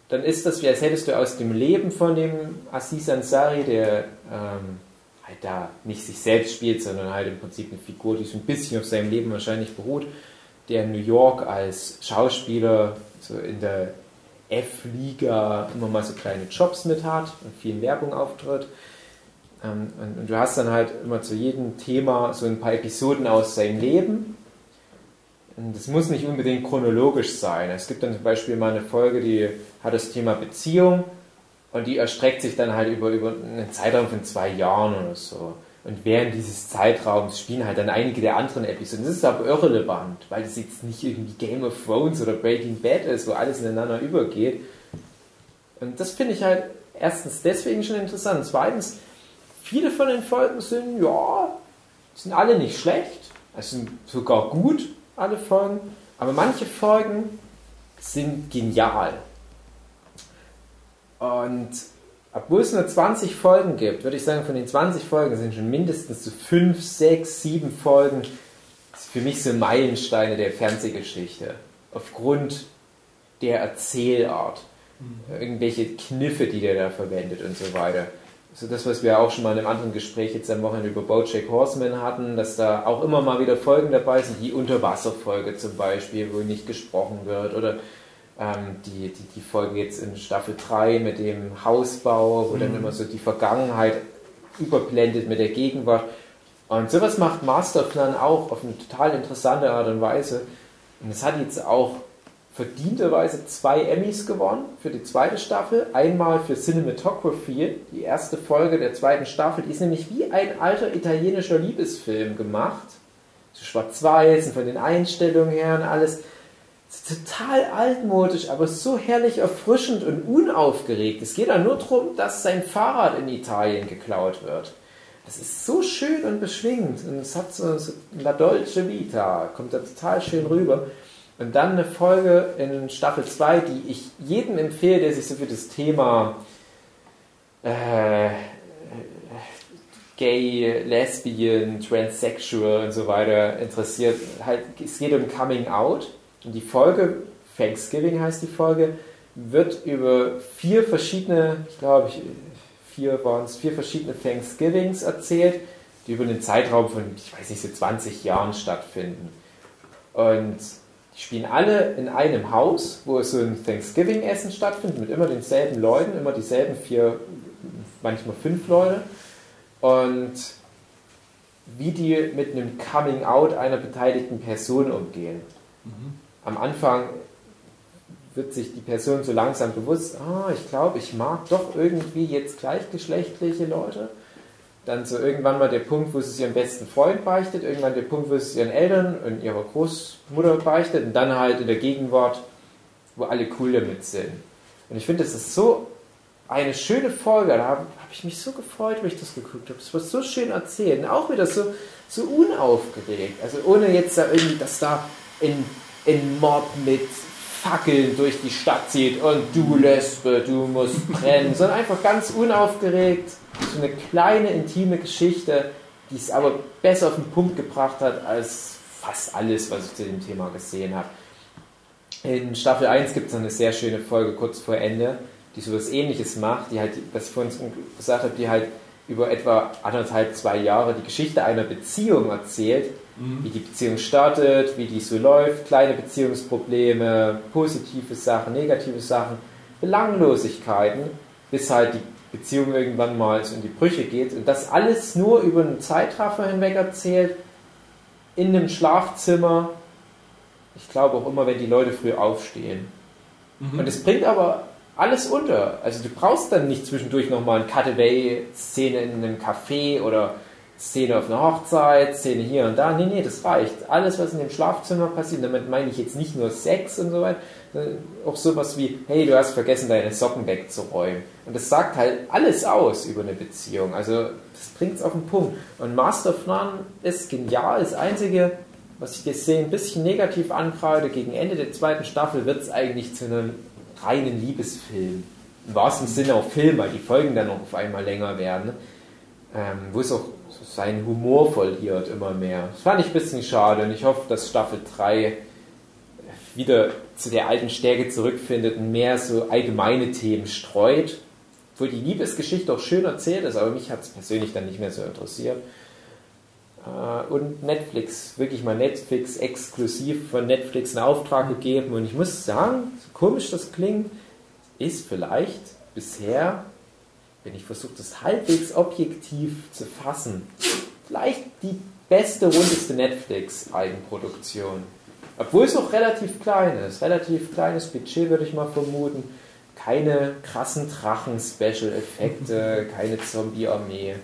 dann ist das, wie als hättest du aus dem Leben von dem Aziz Ansari, der ähm, halt da nicht sich selbst spielt, sondern halt im Prinzip eine Figur, die so ein bisschen auf seinem Leben wahrscheinlich beruht, der in New York als Schauspieler so in der F-Liga immer mal so kleine Jobs mit hat und viel in Werbung auftritt. Ähm, und du hast dann halt immer zu jedem Thema so ein paar Episoden aus seinem Leben. Und das muss nicht unbedingt chronologisch sein. Es gibt dann zum Beispiel mal eine Folge, die hat das Thema Beziehung und die erstreckt sich dann halt über, über einen Zeitraum von zwei Jahren oder so. Und während dieses Zeitraums spielen halt dann einige der anderen Episoden. Das ist aber irrelevant, weil das jetzt nicht irgendwie Game of Thrones oder Breaking Bad ist, wo alles ineinander übergeht. Und das finde ich halt erstens deswegen schon interessant. Zweitens, viele von den Folgen sind, ja, sind alle nicht schlecht. Es sind sogar gut, alle Folgen. Aber manche Folgen sind genial. Und obwohl es nur 20 Folgen gibt, würde ich sagen, von den 20 Folgen sind schon mindestens so 5, 6, 7 Folgen für mich so Meilensteine der Fernsehgeschichte. Aufgrund der Erzählart. Irgendwelche Kniffe, die der da verwendet und so weiter. So das, was wir auch schon mal in einem anderen Gespräch jetzt am Wochenende über Bojack Horseman hatten, dass da auch immer mal wieder Folgen dabei sind, die Unterwasserfolge zum Beispiel, wo nicht gesprochen wird, oder ähm, die, die, die Folge jetzt in Staffel 3 mit dem Hausbau, wo dann immer so die Vergangenheit überblendet mit der Gegenwart. Und sowas macht Master of None auch auf eine total interessante Art und Weise. Und es hat jetzt auch verdienterweise zwei Emmys gewonnen für die zweite Staffel. Einmal für Cinematography, die erste Folge der zweiten Staffel. Die ist nämlich wie ein alter italienischer Liebesfilm gemacht. So schwarz-weiß und von den Einstellungen her und alles. Es total altmodisch, aber so herrlich erfrischend und unaufgeregt. Es geht dann nur darum, dass sein Fahrrad in Italien geklaut wird. Das ist so schön und beschwingt und es hat so, so La Dolce Vita, kommt da total schön rüber. Und dann eine Folge in Staffel 2, die ich jedem empfehle, der sich so für das Thema äh, gay, lesbian, transsexual und so weiter interessiert. Halt, es geht um Coming Out. Und die Folge, Thanksgiving heißt die Folge, wird über vier verschiedene, ich glaube, vier waren es, vier verschiedene Thanksgivings erzählt, die über einen Zeitraum von, ich weiß nicht, so 20 Jahren stattfinden. Und die spielen alle in einem Haus, wo so ein Thanksgiving-Essen stattfindet, mit immer denselben Leuten, immer dieselben vier, manchmal fünf Leute. Und wie die mit einem Coming-out einer beteiligten Person umgehen. Mhm. Am Anfang wird sich die Person so langsam bewusst, ah, ich glaube, ich mag doch irgendwie jetzt gleichgeschlechtliche Leute. Dann so irgendwann mal der Punkt, wo sie es ihrem besten Freund beichtet, irgendwann der Punkt, wo sie es ihren Eltern und ihrer Großmutter beichtet und dann halt in der Gegenwart, wo alle cool damit sind. Und ich finde, das ist so eine schöne Folge. Da habe hab ich mich so gefreut, wenn ich das geguckt habe. Es wird so schön erzählt und auch wieder so, so unaufgeregt. Also ohne jetzt da irgendwie, dass da ein, ein Mob mit Fackeln durch die Stadt zieht und du Lesbe, du musst brennen, sondern einfach ganz unaufgeregt. So eine kleine, intime Geschichte, die es aber besser auf den Punkt gebracht hat als fast alles, was ich zu dem Thema gesehen habe. In Staffel 1 gibt es eine sehr schöne Folge kurz vor Ende, die sowas ähnliches macht, die halt, was ich vorhin gesagt habe, die halt über etwa anderthalb, zwei Jahre die Geschichte einer Beziehung erzählt, mhm. wie die Beziehung startet, wie die so läuft, kleine Beziehungsprobleme, positive Sachen, negative Sachen, Belanglosigkeiten, bis halt die Beziehung irgendwann mal so in die Brüche geht. Und das alles nur über einen Zeitraffer hinweg erzählt, in einem Schlafzimmer. Ich glaube auch immer, wenn die Leute früh aufstehen. Mhm. Und es bringt aber alles unter. Also du brauchst dann nicht zwischendurch nochmal eine Cutaway-Szene in einem Café oder Szene auf einer Hochzeit, Szene hier und da. Nee, nee, das reicht. Alles, was in dem Schlafzimmer passiert, damit meine ich jetzt nicht nur Sex und so weiter, auch sowas wie, hey, du hast vergessen, deine Socken wegzuräumen. Und das sagt halt alles aus über eine Beziehung. Also das bringt es auf den Punkt. Und Master of None ist genial. Das Einzige, was ich sehe, ein bisschen negativ ankreide, gegen Ende der zweiten Staffel wird es eigentlich zu einem reinen Liebesfilm. Im wahrsten Sinne auch Film, weil die Folgen dann noch auf einmal länger werden. Ähm, wo es auch seinen Humor verliert immer mehr. Das fand ich ein bisschen schade und ich hoffe, dass Staffel 3 wieder zu der alten Stärke zurückfindet und mehr so allgemeine Themen streut. Obwohl die Liebesgeschichte auch schön erzählt ist, aber mich hat es persönlich dann nicht mehr so interessiert. Äh, und Netflix, wirklich mal Netflix exklusiv von Netflix einen Auftrag gegeben. Und ich muss sagen, so komisch das klingt, ist vielleicht bisher, wenn ich versuche, das halbwegs objektiv zu fassen, vielleicht die beste, rundeste Netflix-Eigenproduktion. Obwohl es auch relativ klein ist. Relativ kleines Budget, würde ich mal vermuten. Keine krassen Drachen-Special-Effekte, keine Zombie-Armee.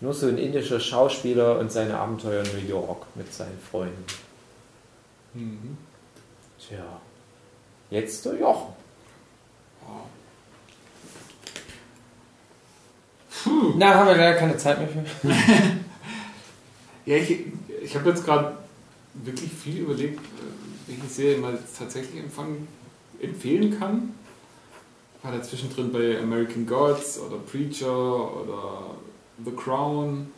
Nur so ein indischer Schauspieler und seine Abenteuer in New York mit seinen Freunden. Mhm. Tja. Jetzt der Jochen. Puh. Na, haben wir leider keine Zeit mehr für. ja, ich, ich habe jetzt gerade wirklich viel überlegt, äh, welche Serie man tatsächlich empfangen, empfehlen kann. War da zwischendrin bei American Gods oder Preacher oder The Crown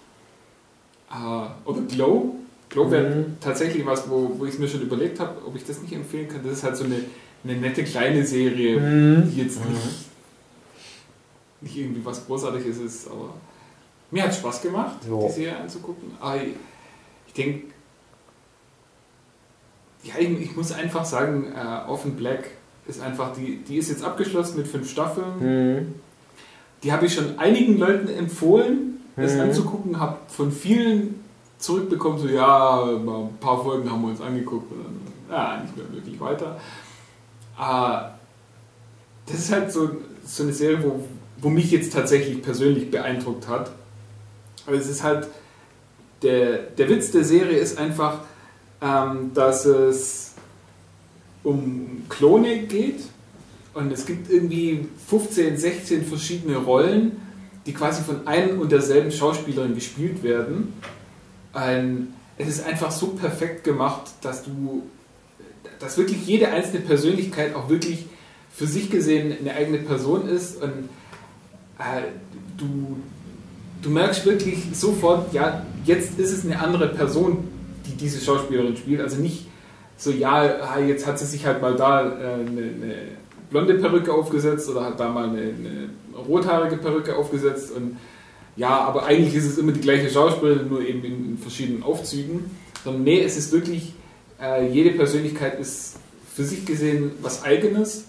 äh, oder Glow. Glow wäre mhm. tatsächlich was, wo, wo ich es mir schon überlegt habe, ob ich das nicht empfehlen kann. Das ist halt so eine, eine nette kleine Serie, mhm. die jetzt nicht, nicht irgendwie was Großartiges ist, aber mir hat Spaß gemacht, jo. die Serie anzugucken. Aber ich, ich denke, ja, ich, ich, muss einfach sagen, äh, Offen Black ist einfach, die, die ist jetzt abgeschlossen mit fünf Staffeln. Mhm. Die habe ich schon einigen Leuten empfohlen, das mhm. anzugucken, habe von vielen zurückbekommen, so ja, ein paar Folgen haben wir uns angeguckt und dann, ja, nicht mehr wirklich weiter. Aber das ist halt so, so eine Serie, wo, wo mich jetzt tatsächlich persönlich beeindruckt hat. Aber es ist halt, der, der Witz der Serie ist einfach, ähm, dass es um Klone geht und es gibt irgendwie 15, 16 verschiedene Rollen, die quasi von einem und derselben Schauspielerin gespielt werden. Ein, es ist einfach so perfekt gemacht, dass du, dass wirklich jede einzelne Persönlichkeit auch wirklich für sich gesehen eine eigene Person ist und du, du merkst wirklich sofort, ja, jetzt ist es eine andere Person, die diese Schauspielerin spielt. Also nicht so, ja, jetzt hat sie sich halt mal da äh, eine, eine blonde Perücke aufgesetzt oder hat da mal eine, eine rothaarige Perücke aufgesetzt und ja, aber eigentlich ist es immer die gleiche Schauspielerin, nur eben in, in verschiedenen Aufzügen. Sondern nee, es ist wirklich, äh, jede Persönlichkeit ist für sich gesehen was Eigenes.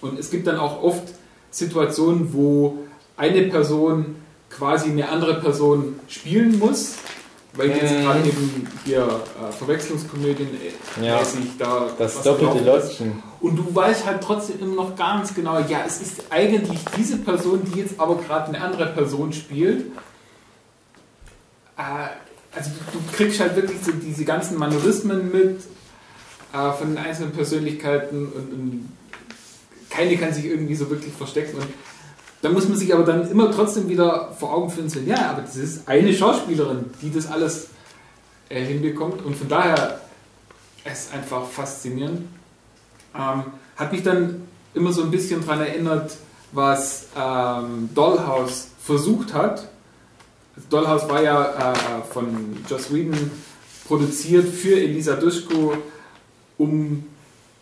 Und es gibt dann auch oft Situationen, wo eine Person quasi eine andere Person spielen muss, weil jetzt Mhm. gerade eben hier äh, Verwechslungskomödien äh, Ja. mäßig da Das doppelte drauf ist. Lottchen. Und du weißt halt trotzdem immer noch ganz genau, ja, es ist eigentlich diese Person, die jetzt aber gerade eine andere Person spielt. Äh, also du, du kriegst halt wirklich so diese ganzen Manierismen mit äh, von den einzelnen Persönlichkeiten und, und keine kann sich irgendwie so wirklich verstecken. Und da muss man sich aber dann immer trotzdem wieder vor Augen führen, so, ja, aber das ist eine Schauspielerin, die das alles äh, hinbekommt. Und von daher es ist einfach faszinierend. Ähm, hat mich dann immer so ein bisschen daran erinnert, was ähm, Dollhouse versucht hat. Dollhouse war ja äh, von Joss Whedon produziert für Elisa Dushku, um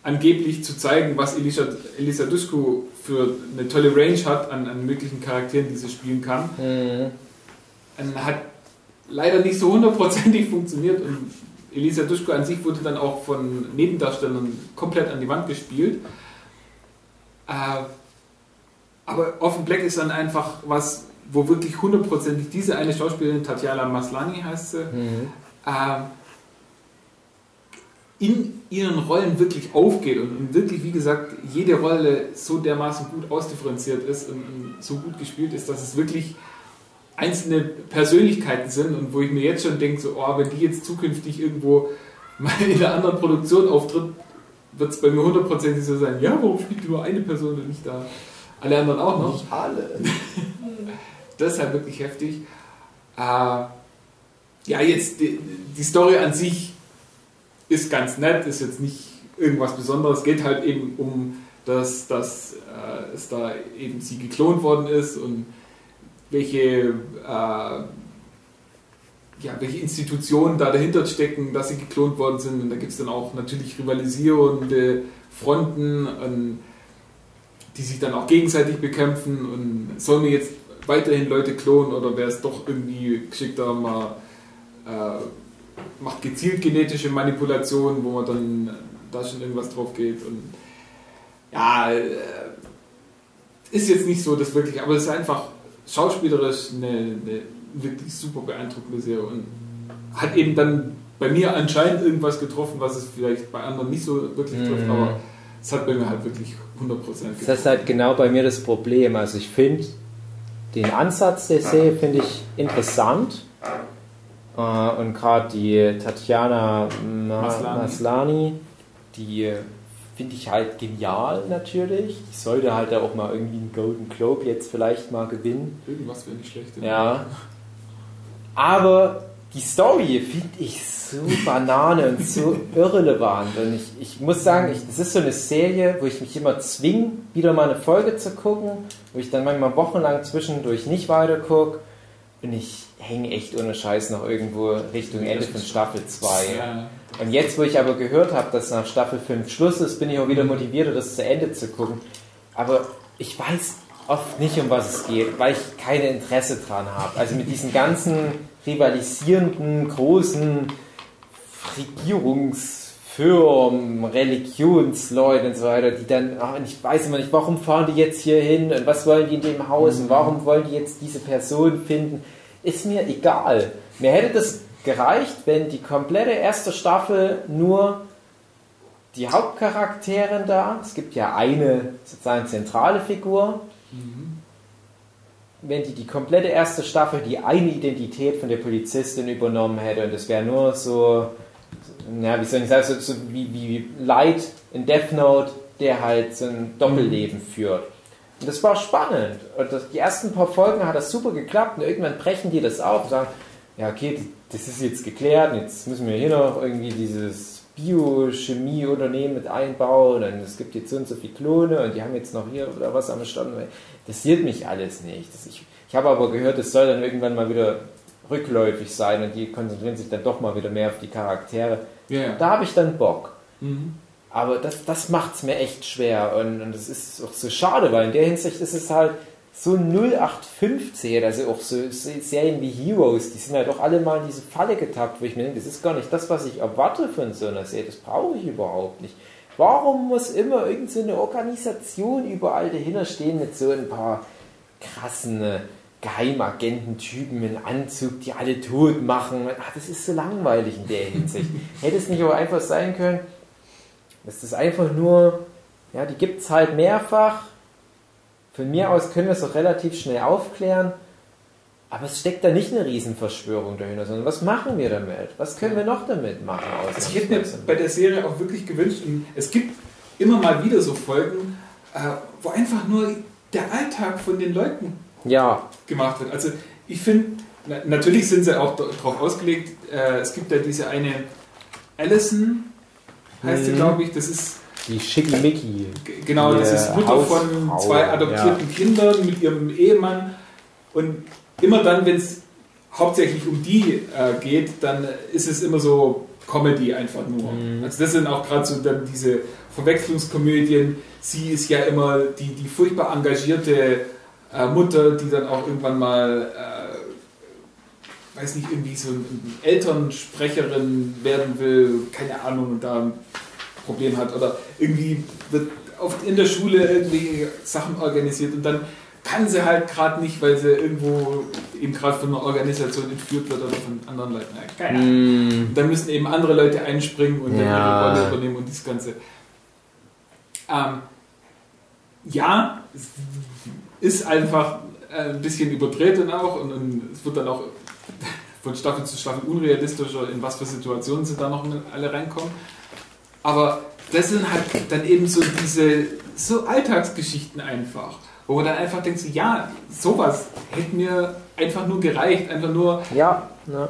angeblich zu zeigen, was Elisa, Elisa Dushku für eine tolle Range hat an, an möglichen Charakteren, die sie spielen kann. Mhm. Und hat leider nicht so hundertprozentig funktioniert und Elisa Duschko an sich wurde dann auch von Nebendarstellern komplett an die Wand gespielt. Äh, aber Offen Black ist dann einfach was, wo wirklich hundertprozentig diese eine Schauspielerin, Tatjana Maslani heißt sie, Mhm. In ihren Rollen wirklich aufgeht und, wirklich, wie gesagt, jede Rolle so dermaßen gut ausdifferenziert ist und, und so gut gespielt ist, dass es wirklich einzelne Persönlichkeiten sind und wo ich mir jetzt schon denke, so, oh, wenn die jetzt zukünftig irgendwo mal in einer anderen Produktion auftritt, wird es bei mir hundertprozentig so sein, ja, warum spielt nur eine Person und nicht da alle anderen auch noch? Nicht alle. Das ist halt wirklich heftig. Äh, ja, jetzt die, die Story an sich ist ganz nett, ist jetzt nicht irgendwas Besonderes. Geht halt eben um, dass, dass äh, es da eben sie geklont worden ist und welche, äh, ja, welche Institutionen da dahinter stecken, dass sie geklont worden sind. Und da gibt es dann auch natürlich rivalisierende Fronten, und, die sich dann auch gegenseitig bekämpfen. Und soll mir jetzt weiterhin Leute klonen oder wäre es doch irgendwie geschickter, mal äh, macht gezielt genetische Manipulationen, wo man dann da schon irgendwas drauf geht. Und ja, äh, ist jetzt nicht so das wirklich, aber es ist einfach schauspielerisch eine, eine wirklich super beeindruckende Serie und hat eben dann bei mir anscheinend irgendwas getroffen, was es vielleicht bei anderen nicht so wirklich trifft, Mhm. aber es hat bei mir halt wirklich 100% getroffen. Das ist halt genau bei mir das Problem. Also ich finde den Ansatz der Serie finde ich interessant. Äh, Und gerade die Tatjana Ma Maslany. Maslani, die finde ich halt genial natürlich. Die sollte halt auch mal irgendwie einen Golden Globe jetzt vielleicht mal gewinnen. Irgendwas wäre nicht schlecht. Ja. Aber die Story finde ich so banane und so irrelevant. Und ich, ich muss sagen, ich, das ist so eine Serie, wo ich mich immer zwinge, wieder mal eine Folge zu gucken, wo ich dann manchmal wochenlang zwischendurch nicht weiter gucke. Und ich hänge echt ohne Scheiß noch irgendwo Richtung Ende von Staffel 2. Ja. Und jetzt, wo ich aber gehört habe, dass nach Staffel 5 Schluss ist, bin ich auch wieder motivierter, das zu Ende zu gucken. Aber ich weiß oft nicht, um was es geht, weil ich keine Interesse dran habe. Also mit diesen ganzen rivalisierenden, großen Regierungsfirmen, Religionsleuten und so weiter, die dann, ach, ich weiß immer nicht, warum fahren die jetzt hier hin und was wollen die in dem Haus und warum wollen die jetzt diese Person finden, ist mir egal. Mir hätte das gereicht, wenn die komplette erste Staffel nur die Hauptcharaktere da, es gibt ja eine sozusagen zentrale Figur, wenn die die komplette erste Staffel die eine Identität von der Polizistin übernommen hätte und es wäre nur so, ja, wie soll ich sagen, so, so wie, wie Light in Death Note, der halt so ein Doppelleben führt. Und das war spannend. Und das, die ersten paar Folgen hat das super geklappt und irgendwann brechen die das auf und sagen, ja okay, das ist jetzt geklärt, jetzt müssen wir hier noch irgendwie dieses Biochemieunternehmen mit einbauen und es gibt jetzt so und so viele Klone und die haben jetzt noch hier oder was am Stand. Das interessiert mich alles nicht. Das ich, ich habe aber gehört, es soll dann irgendwann mal wieder rückläufig sein und die konzentrieren sich dann doch mal wieder mehr auf die Charaktere. Ja. Da habe ich dann Bock. Mhm. Aber das, das macht es mir echt schwer und, und das ist auch so schade, weil in der Hinsicht ist es halt so 0815, also auch so Serien wie Heroes, die sind halt auch alle mal in diese Falle getappt, wo ich mir denke, das ist gar nicht das, was ich erwarte von so einer Serie, das brauche ich überhaupt nicht. Warum muss immer irgendeine so Organisation überall dahinter stehen mit so ein paar krassen äh, Geheimagententypen in Anzug, die alle tot machen? Ach, das ist so langweilig in der Hinsicht. Hätte es nicht auch einfach sein können, dass das einfach nur, ja, die gibt es halt mehrfach, von mir aus können wir es auch relativ schnell aufklären, aber es steckt da nicht eine Riesenverschwörung dahinter, sondern was machen wir damit? Was können wir noch damit machen? Also ich hätte mir bei der Serie auch wirklich gewünscht, und es gibt immer mal wieder so Folgen, äh, wo einfach nur der Alltag von den Leuten ja. gemacht wird. Also ich finde, natürlich sind sie auch darauf ausgelegt, äh, es gibt ja diese eine Allison, heißt mhm. sie glaube ich, das ist die Schickimicki. Genau, das ist Mutter von zwei adoptierten ja. Kindern mit ihrem Ehemann. Und immer dann, wenn es hauptsächlich um die äh, geht, dann ist es immer so Comedy einfach nur. Mhm. Also das sind auch gerade so dann diese Verwechslungskomödien. Sie ist ja immer die, die furchtbar engagierte äh, Mutter, die dann auch irgendwann mal, äh, weiß nicht, irgendwie so eine Elternsprecherin werden will, keine Ahnung, und da Problem hat oder irgendwie wird oft in der Schule irgendwie Sachen organisiert und dann kann sie halt gerade nicht, weil sie irgendwo eben gerade von einer Organisation entführt wird oder von anderen Leuten. Keine Ahnung. Mm. Dann müssen eben andere Leute einspringen und dann ihre Rolle übernehmen und das Ganze. Ähm, ja, ist einfach ein bisschen überdreht dann auch und, und es wird dann auch von Staffel zu Staffel unrealistischer, in was für Situationen sie da noch alle reinkommen. Aber das sind halt dann eben so diese so Alltagsgeschichten einfach, wo man dann einfach denkt, so, ja, sowas hätte mir einfach nur gereicht, einfach nur ja, ne.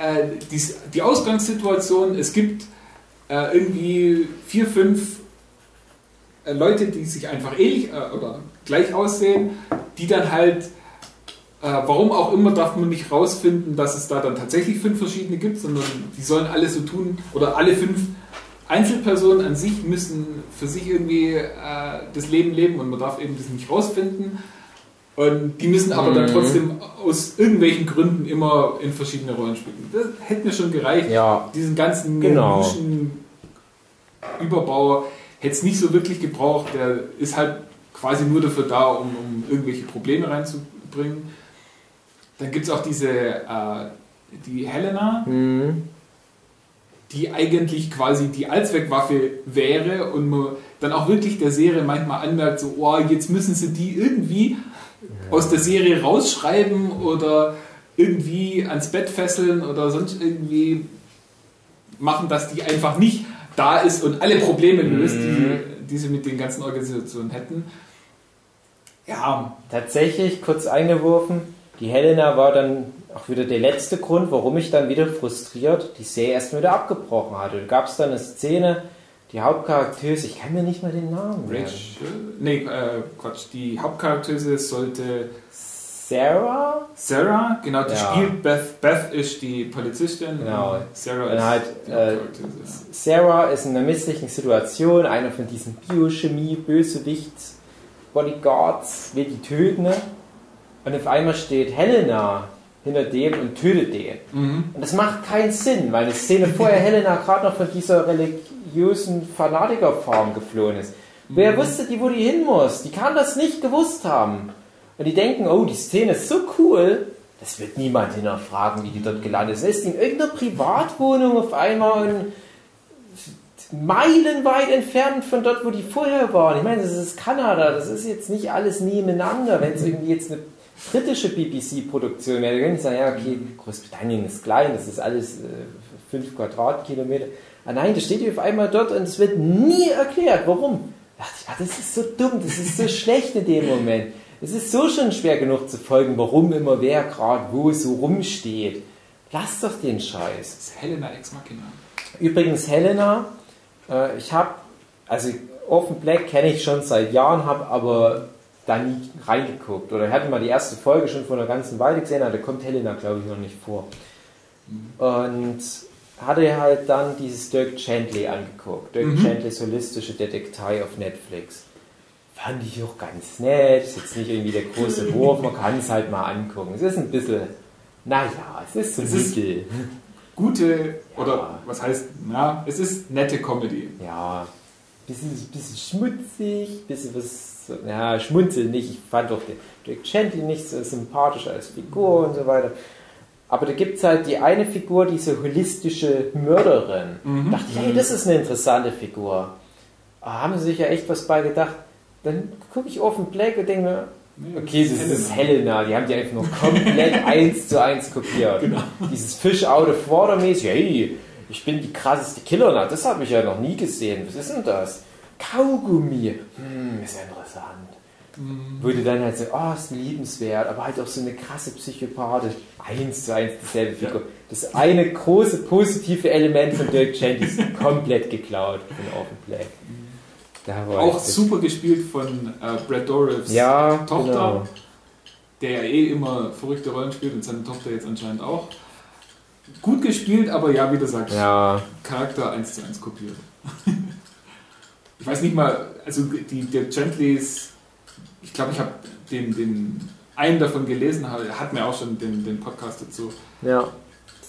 äh, die, die Ausgangssituation, es gibt äh, irgendwie vier, fünf äh, Leute, die sich einfach ähnlich äh, oder gleich aussehen, die dann halt warum auch immer darf man nicht rausfinden, dass es da dann tatsächlich fünf verschiedene gibt, sondern die sollen alle so tun oder alle fünf Einzelpersonen an sich müssen für sich irgendwie äh, das Leben leben und man darf eben das nicht rausfinden. Und die müssen aber mhm. dann trotzdem aus irgendwelchen Gründen immer in verschiedene Rollen spielen. Das hätte mir schon gereicht. Ja. Diesen ganzen genau. Überbau hätte es nicht so wirklich gebraucht. Der ist halt quasi nur dafür da, um, um irgendwelche Probleme reinzubringen. Dann gibt es auch diese, äh, die Helena. Mhm die eigentlich quasi die Allzweckwaffe wäre und man dann auch wirklich der Serie manchmal anmerkt, so, oh, jetzt müssen sie die irgendwie ja. aus der Serie rausschreiben oder irgendwie ans Bett fesseln oder sonst irgendwie machen, dass die einfach nicht da ist und alle Probleme löst, mhm. die, die sie mit den ganzen Organisationen hätten. Ja. Tatsächlich, kurz eingeworfen, die Helena war dann auch wieder der letzte Grund, warum ich dann wieder frustriert die Serie erst wieder abgebrochen hatte. Da gab es dann eine Szene, die Hauptcharaktere, ich kann mir nicht mal den Namen Rich, nee, äh, Quatsch, die Hauptcharaktere sollte Sarah? Sarah, genau, die ja. spielt Beth. Beth ist die Polizistin. Genau. Sarah ist halt, äh, Sarah ist in einer misslichen Situation, einer von diesen Biochemie-Bösewichts-Bodyguards will die töten. Und auf einmal steht Helena hinter dem und tötet den. Mhm. Und das macht keinen Sinn, weil eine Szene vorher Helena gerade noch von dieser religiösen Fanatikerfarm geflohen ist. Mhm. Wer wusste die, wo die hin muss? Die kann das nicht gewusst haben. Und die denken, oh, die Szene ist so cool, das wird niemand hinterfragen, wie die dort gelandet ist. Ist die in irgendeiner Privatwohnung auf einmal und meilenweit entfernt von dort, wo die vorher waren. Ich meine, das ist Kanada, das ist jetzt nicht alles nebeneinander. Wenn es irgendwie jetzt eine britische BBC-Produktion wäre, dann sagen, ja, okay, Großbritannien ist klein, das ist alles äh, 5 Quadratkilometer. Aber ah, nein, das steht auf einmal dort und es wird nie erklärt, warum. Da dachte ich, ah, das ist so dumm, das ist so schlecht in dem Moment. Es ist so schon schwer genug zu folgen, warum immer wer gerade wo so rumsteht. Lass doch den Scheiß. Das ist Helena Ex Machina. Übrigens, Helena, äh, ich habe, also Orphan Black kenne ich schon seit Jahren, habe aber da nie reingeguckt. Oder ich hatte mal die erste Folge schon vor einer ganzen Weile gesehen, aber da kommt Helena, glaube ich, noch nicht vor. Und hatte halt dann dieses Dirk Gently angeguckt. Dirk Mhm. Gentlys holistische Detektei auf Netflix. Fand ich auch ganz nett. Ist jetzt nicht irgendwie der große Wurf, man kann es halt mal angucken. Es ist ein bisschen, naja, es ist so Es ist- mittel. Gute, Ja. oder was heißt, na, es ist nette Comedy. Ja, bisschen, bisschen schmutzig, bisschen was, ja, schmunzel nicht. Ich fand doch den Dirk Gently nicht so sympathisch als Figur und so weiter. Aber da gibt es halt die eine Figur, diese holistische Mörderin. Mhm. dachte ich, hey, das ist eine interessante Figur. Ah, haben sie sich ja echt was bei gedacht. Dann gucke ich auf den Black und denke mir, okay, das ist Helena. Die haben die einfach nur komplett eins zu eins kopiert. Genau. Dieses Fish out of water mäßig, hey, ich bin die krasseste Killer, das habe ich ja noch nie gesehen. Was ist denn das? Kaugummi. Hm, ist ja interessant. Mhm. Würde dann halt so, oh, ist liebenswert, aber halt auch so eine krasse Psychopathe. Eins zu eins dieselbe Figur. Das eine große positive Element von Dirk Gently ist komplett geklaut von Open Black. War Auch super gespielt von äh, Brad Dourifs Ja, Tochter, genau. der ja eh immer verrückte Rollen spielt und seine Tochter jetzt anscheinend auch. Gut gespielt, aber ja, wie du sagst, Ja, Charakter 1 zu 1 kopiert. ich weiß nicht mal, also die, der Gentlys, ich glaube, ich habe den, den einen davon gelesen, hat hat mir auch schon den, den Podcast dazu. ja.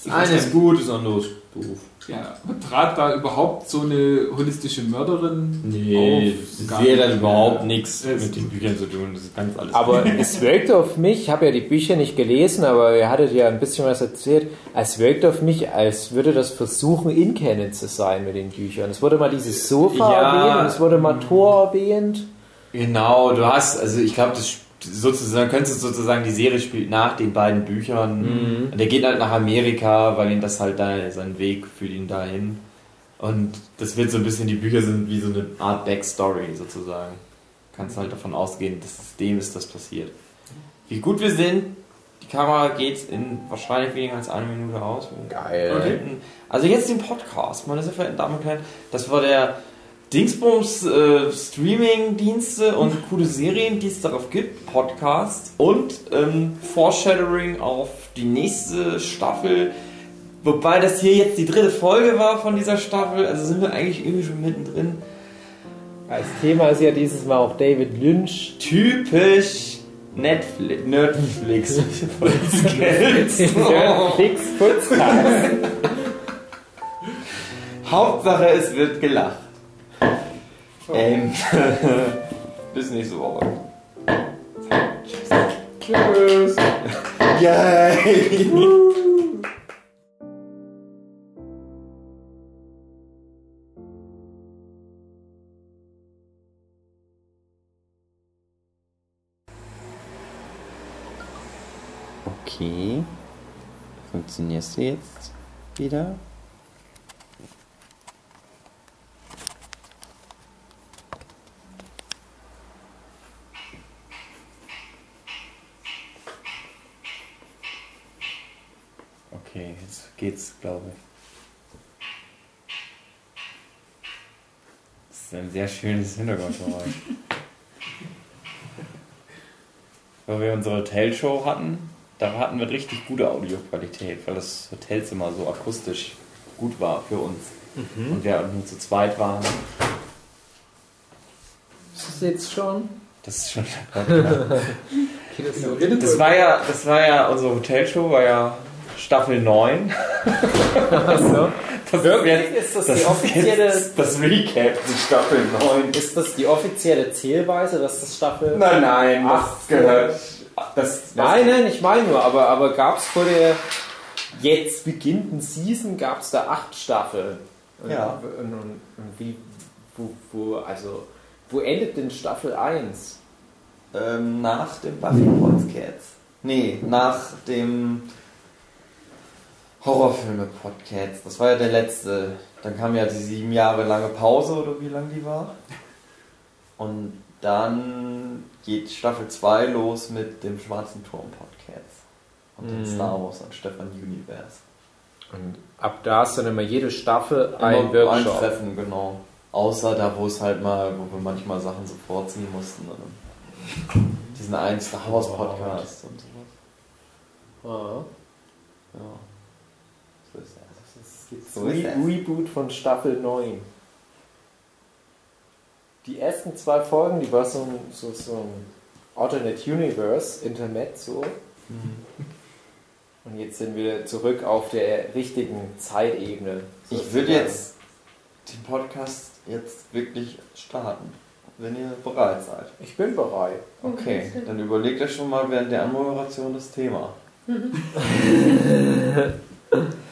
Das eine ist gut, das andere ist doof. Ja, aber trat da überhaupt so eine holistische Mörderin Nee, auf? sehe nicht. dann überhaupt nichts mit den Büchern zu tun. Das ist ganz alles. Aber es wirkte auf mich, ich habe ja die Bücher nicht gelesen, aber ihr hattet ja ein bisschen was erzählt, es wirkte auf mich, als würde das versuchen, in Canon zu sein mit den Büchern. Es wurde mal dieses Sofa Ja. erwähnt und es wurde mal Thor erwähnt. Genau, du hast, also ich glaube, das sp- sozusagen, könntest du sozusagen, die Serie spielt nach den beiden Büchern. Mhm. Und der geht halt nach Amerika, weil ihn das halt da, sein Weg führt ihn dahin. Und das wird so ein bisschen, die Bücher sind wie so eine Art Backstory sozusagen. Kannst halt davon ausgehen, dass dem ist das passiert. Wie gut wir sind, die Kamera geht in wahrscheinlich weniger als eine Minute aus. Geil. Also jetzt den Podcast, meine sehr verehrten Damen und Herren. Das war der Dingsbums äh, Streaming-Dienste und coole Serien, die es darauf gibt, Podcast und ähm, Foreshadowing auf die nächste Staffel. Wobei das hier jetzt die dritte Folge war von dieser Staffel, also sind wir eigentlich irgendwie schon mittendrin. Als Thema ist ja dieses Mal auch David Lynch. Typisch Netflix, Nerdflix. Netflix Podcast. Hauptsache es wird gelacht. Ähm, bis nächste Woche. Tschüss. Yay! Okay. Funktionierst du jetzt wieder? Okay, jetzt geht's, glaube ich. Das ist ein sehr schönes Hintergrundgeräusch. Weil wir unsere Hotelshow hatten, da hatten wir richtig gute Audioqualität, weil das Hotelzimmer so akustisch gut war für uns. Und wir nur zu zweit waren. Ist das jetzt schon? Das ist schon Das war ja, das war ja, unsere Hotelshow war ja Staffel 9. Achso. Das Wirklich? ist jetzt, Ist das das die ist offizielle- jetzt das Recap zu Staffel 9. Ist das die offizielle Zählweise, dass das Staffel... Nein, nein, das Ach, gehört. Das, Nein, nein, ich meine nur, aber, aber gab es vor der jetzt beginnenden Season, gab es da acht Staffeln. Und, Ja. Und, und, und wie, wo, wo, also, wo endet denn Staffel 1? Ähm, nach dem Buffy Podcast. Nee, nach dem Horrorfilme Podcast. Das war ja der letzte. Dann kam ja die sieben Jahre lange Pause oder wie lang die war. Und dann geht Staffel 2 los mit dem Schwarzen Turm Podcast. Und dem Mhm. Star Wars und Stefan Universe. Und ab da ist dann immer jede Staffel Immer ein Workshop. Treffen, genau. Außer da, wo es halt mal, wo wir manchmal Sachen so vorziehen mussten. Oder? Diesen einen Star Wars Podcast und sowas. Ah, Ja. So ist das. das ist jetzt So ist Re es. Reboot von Staffel 9. Die ersten zwei Folgen, die war so ein, so, so ein Alternate Universe, Intermezzo. Und jetzt sind wir zurück auf der richtigen Zeitebene. Ich würde jetzt den Podcast jetzt wirklich starten, wenn ihr bereit seid. Ich bin bereit. Okay, dann überlegt euch schon mal während der Anmoderation das Thema.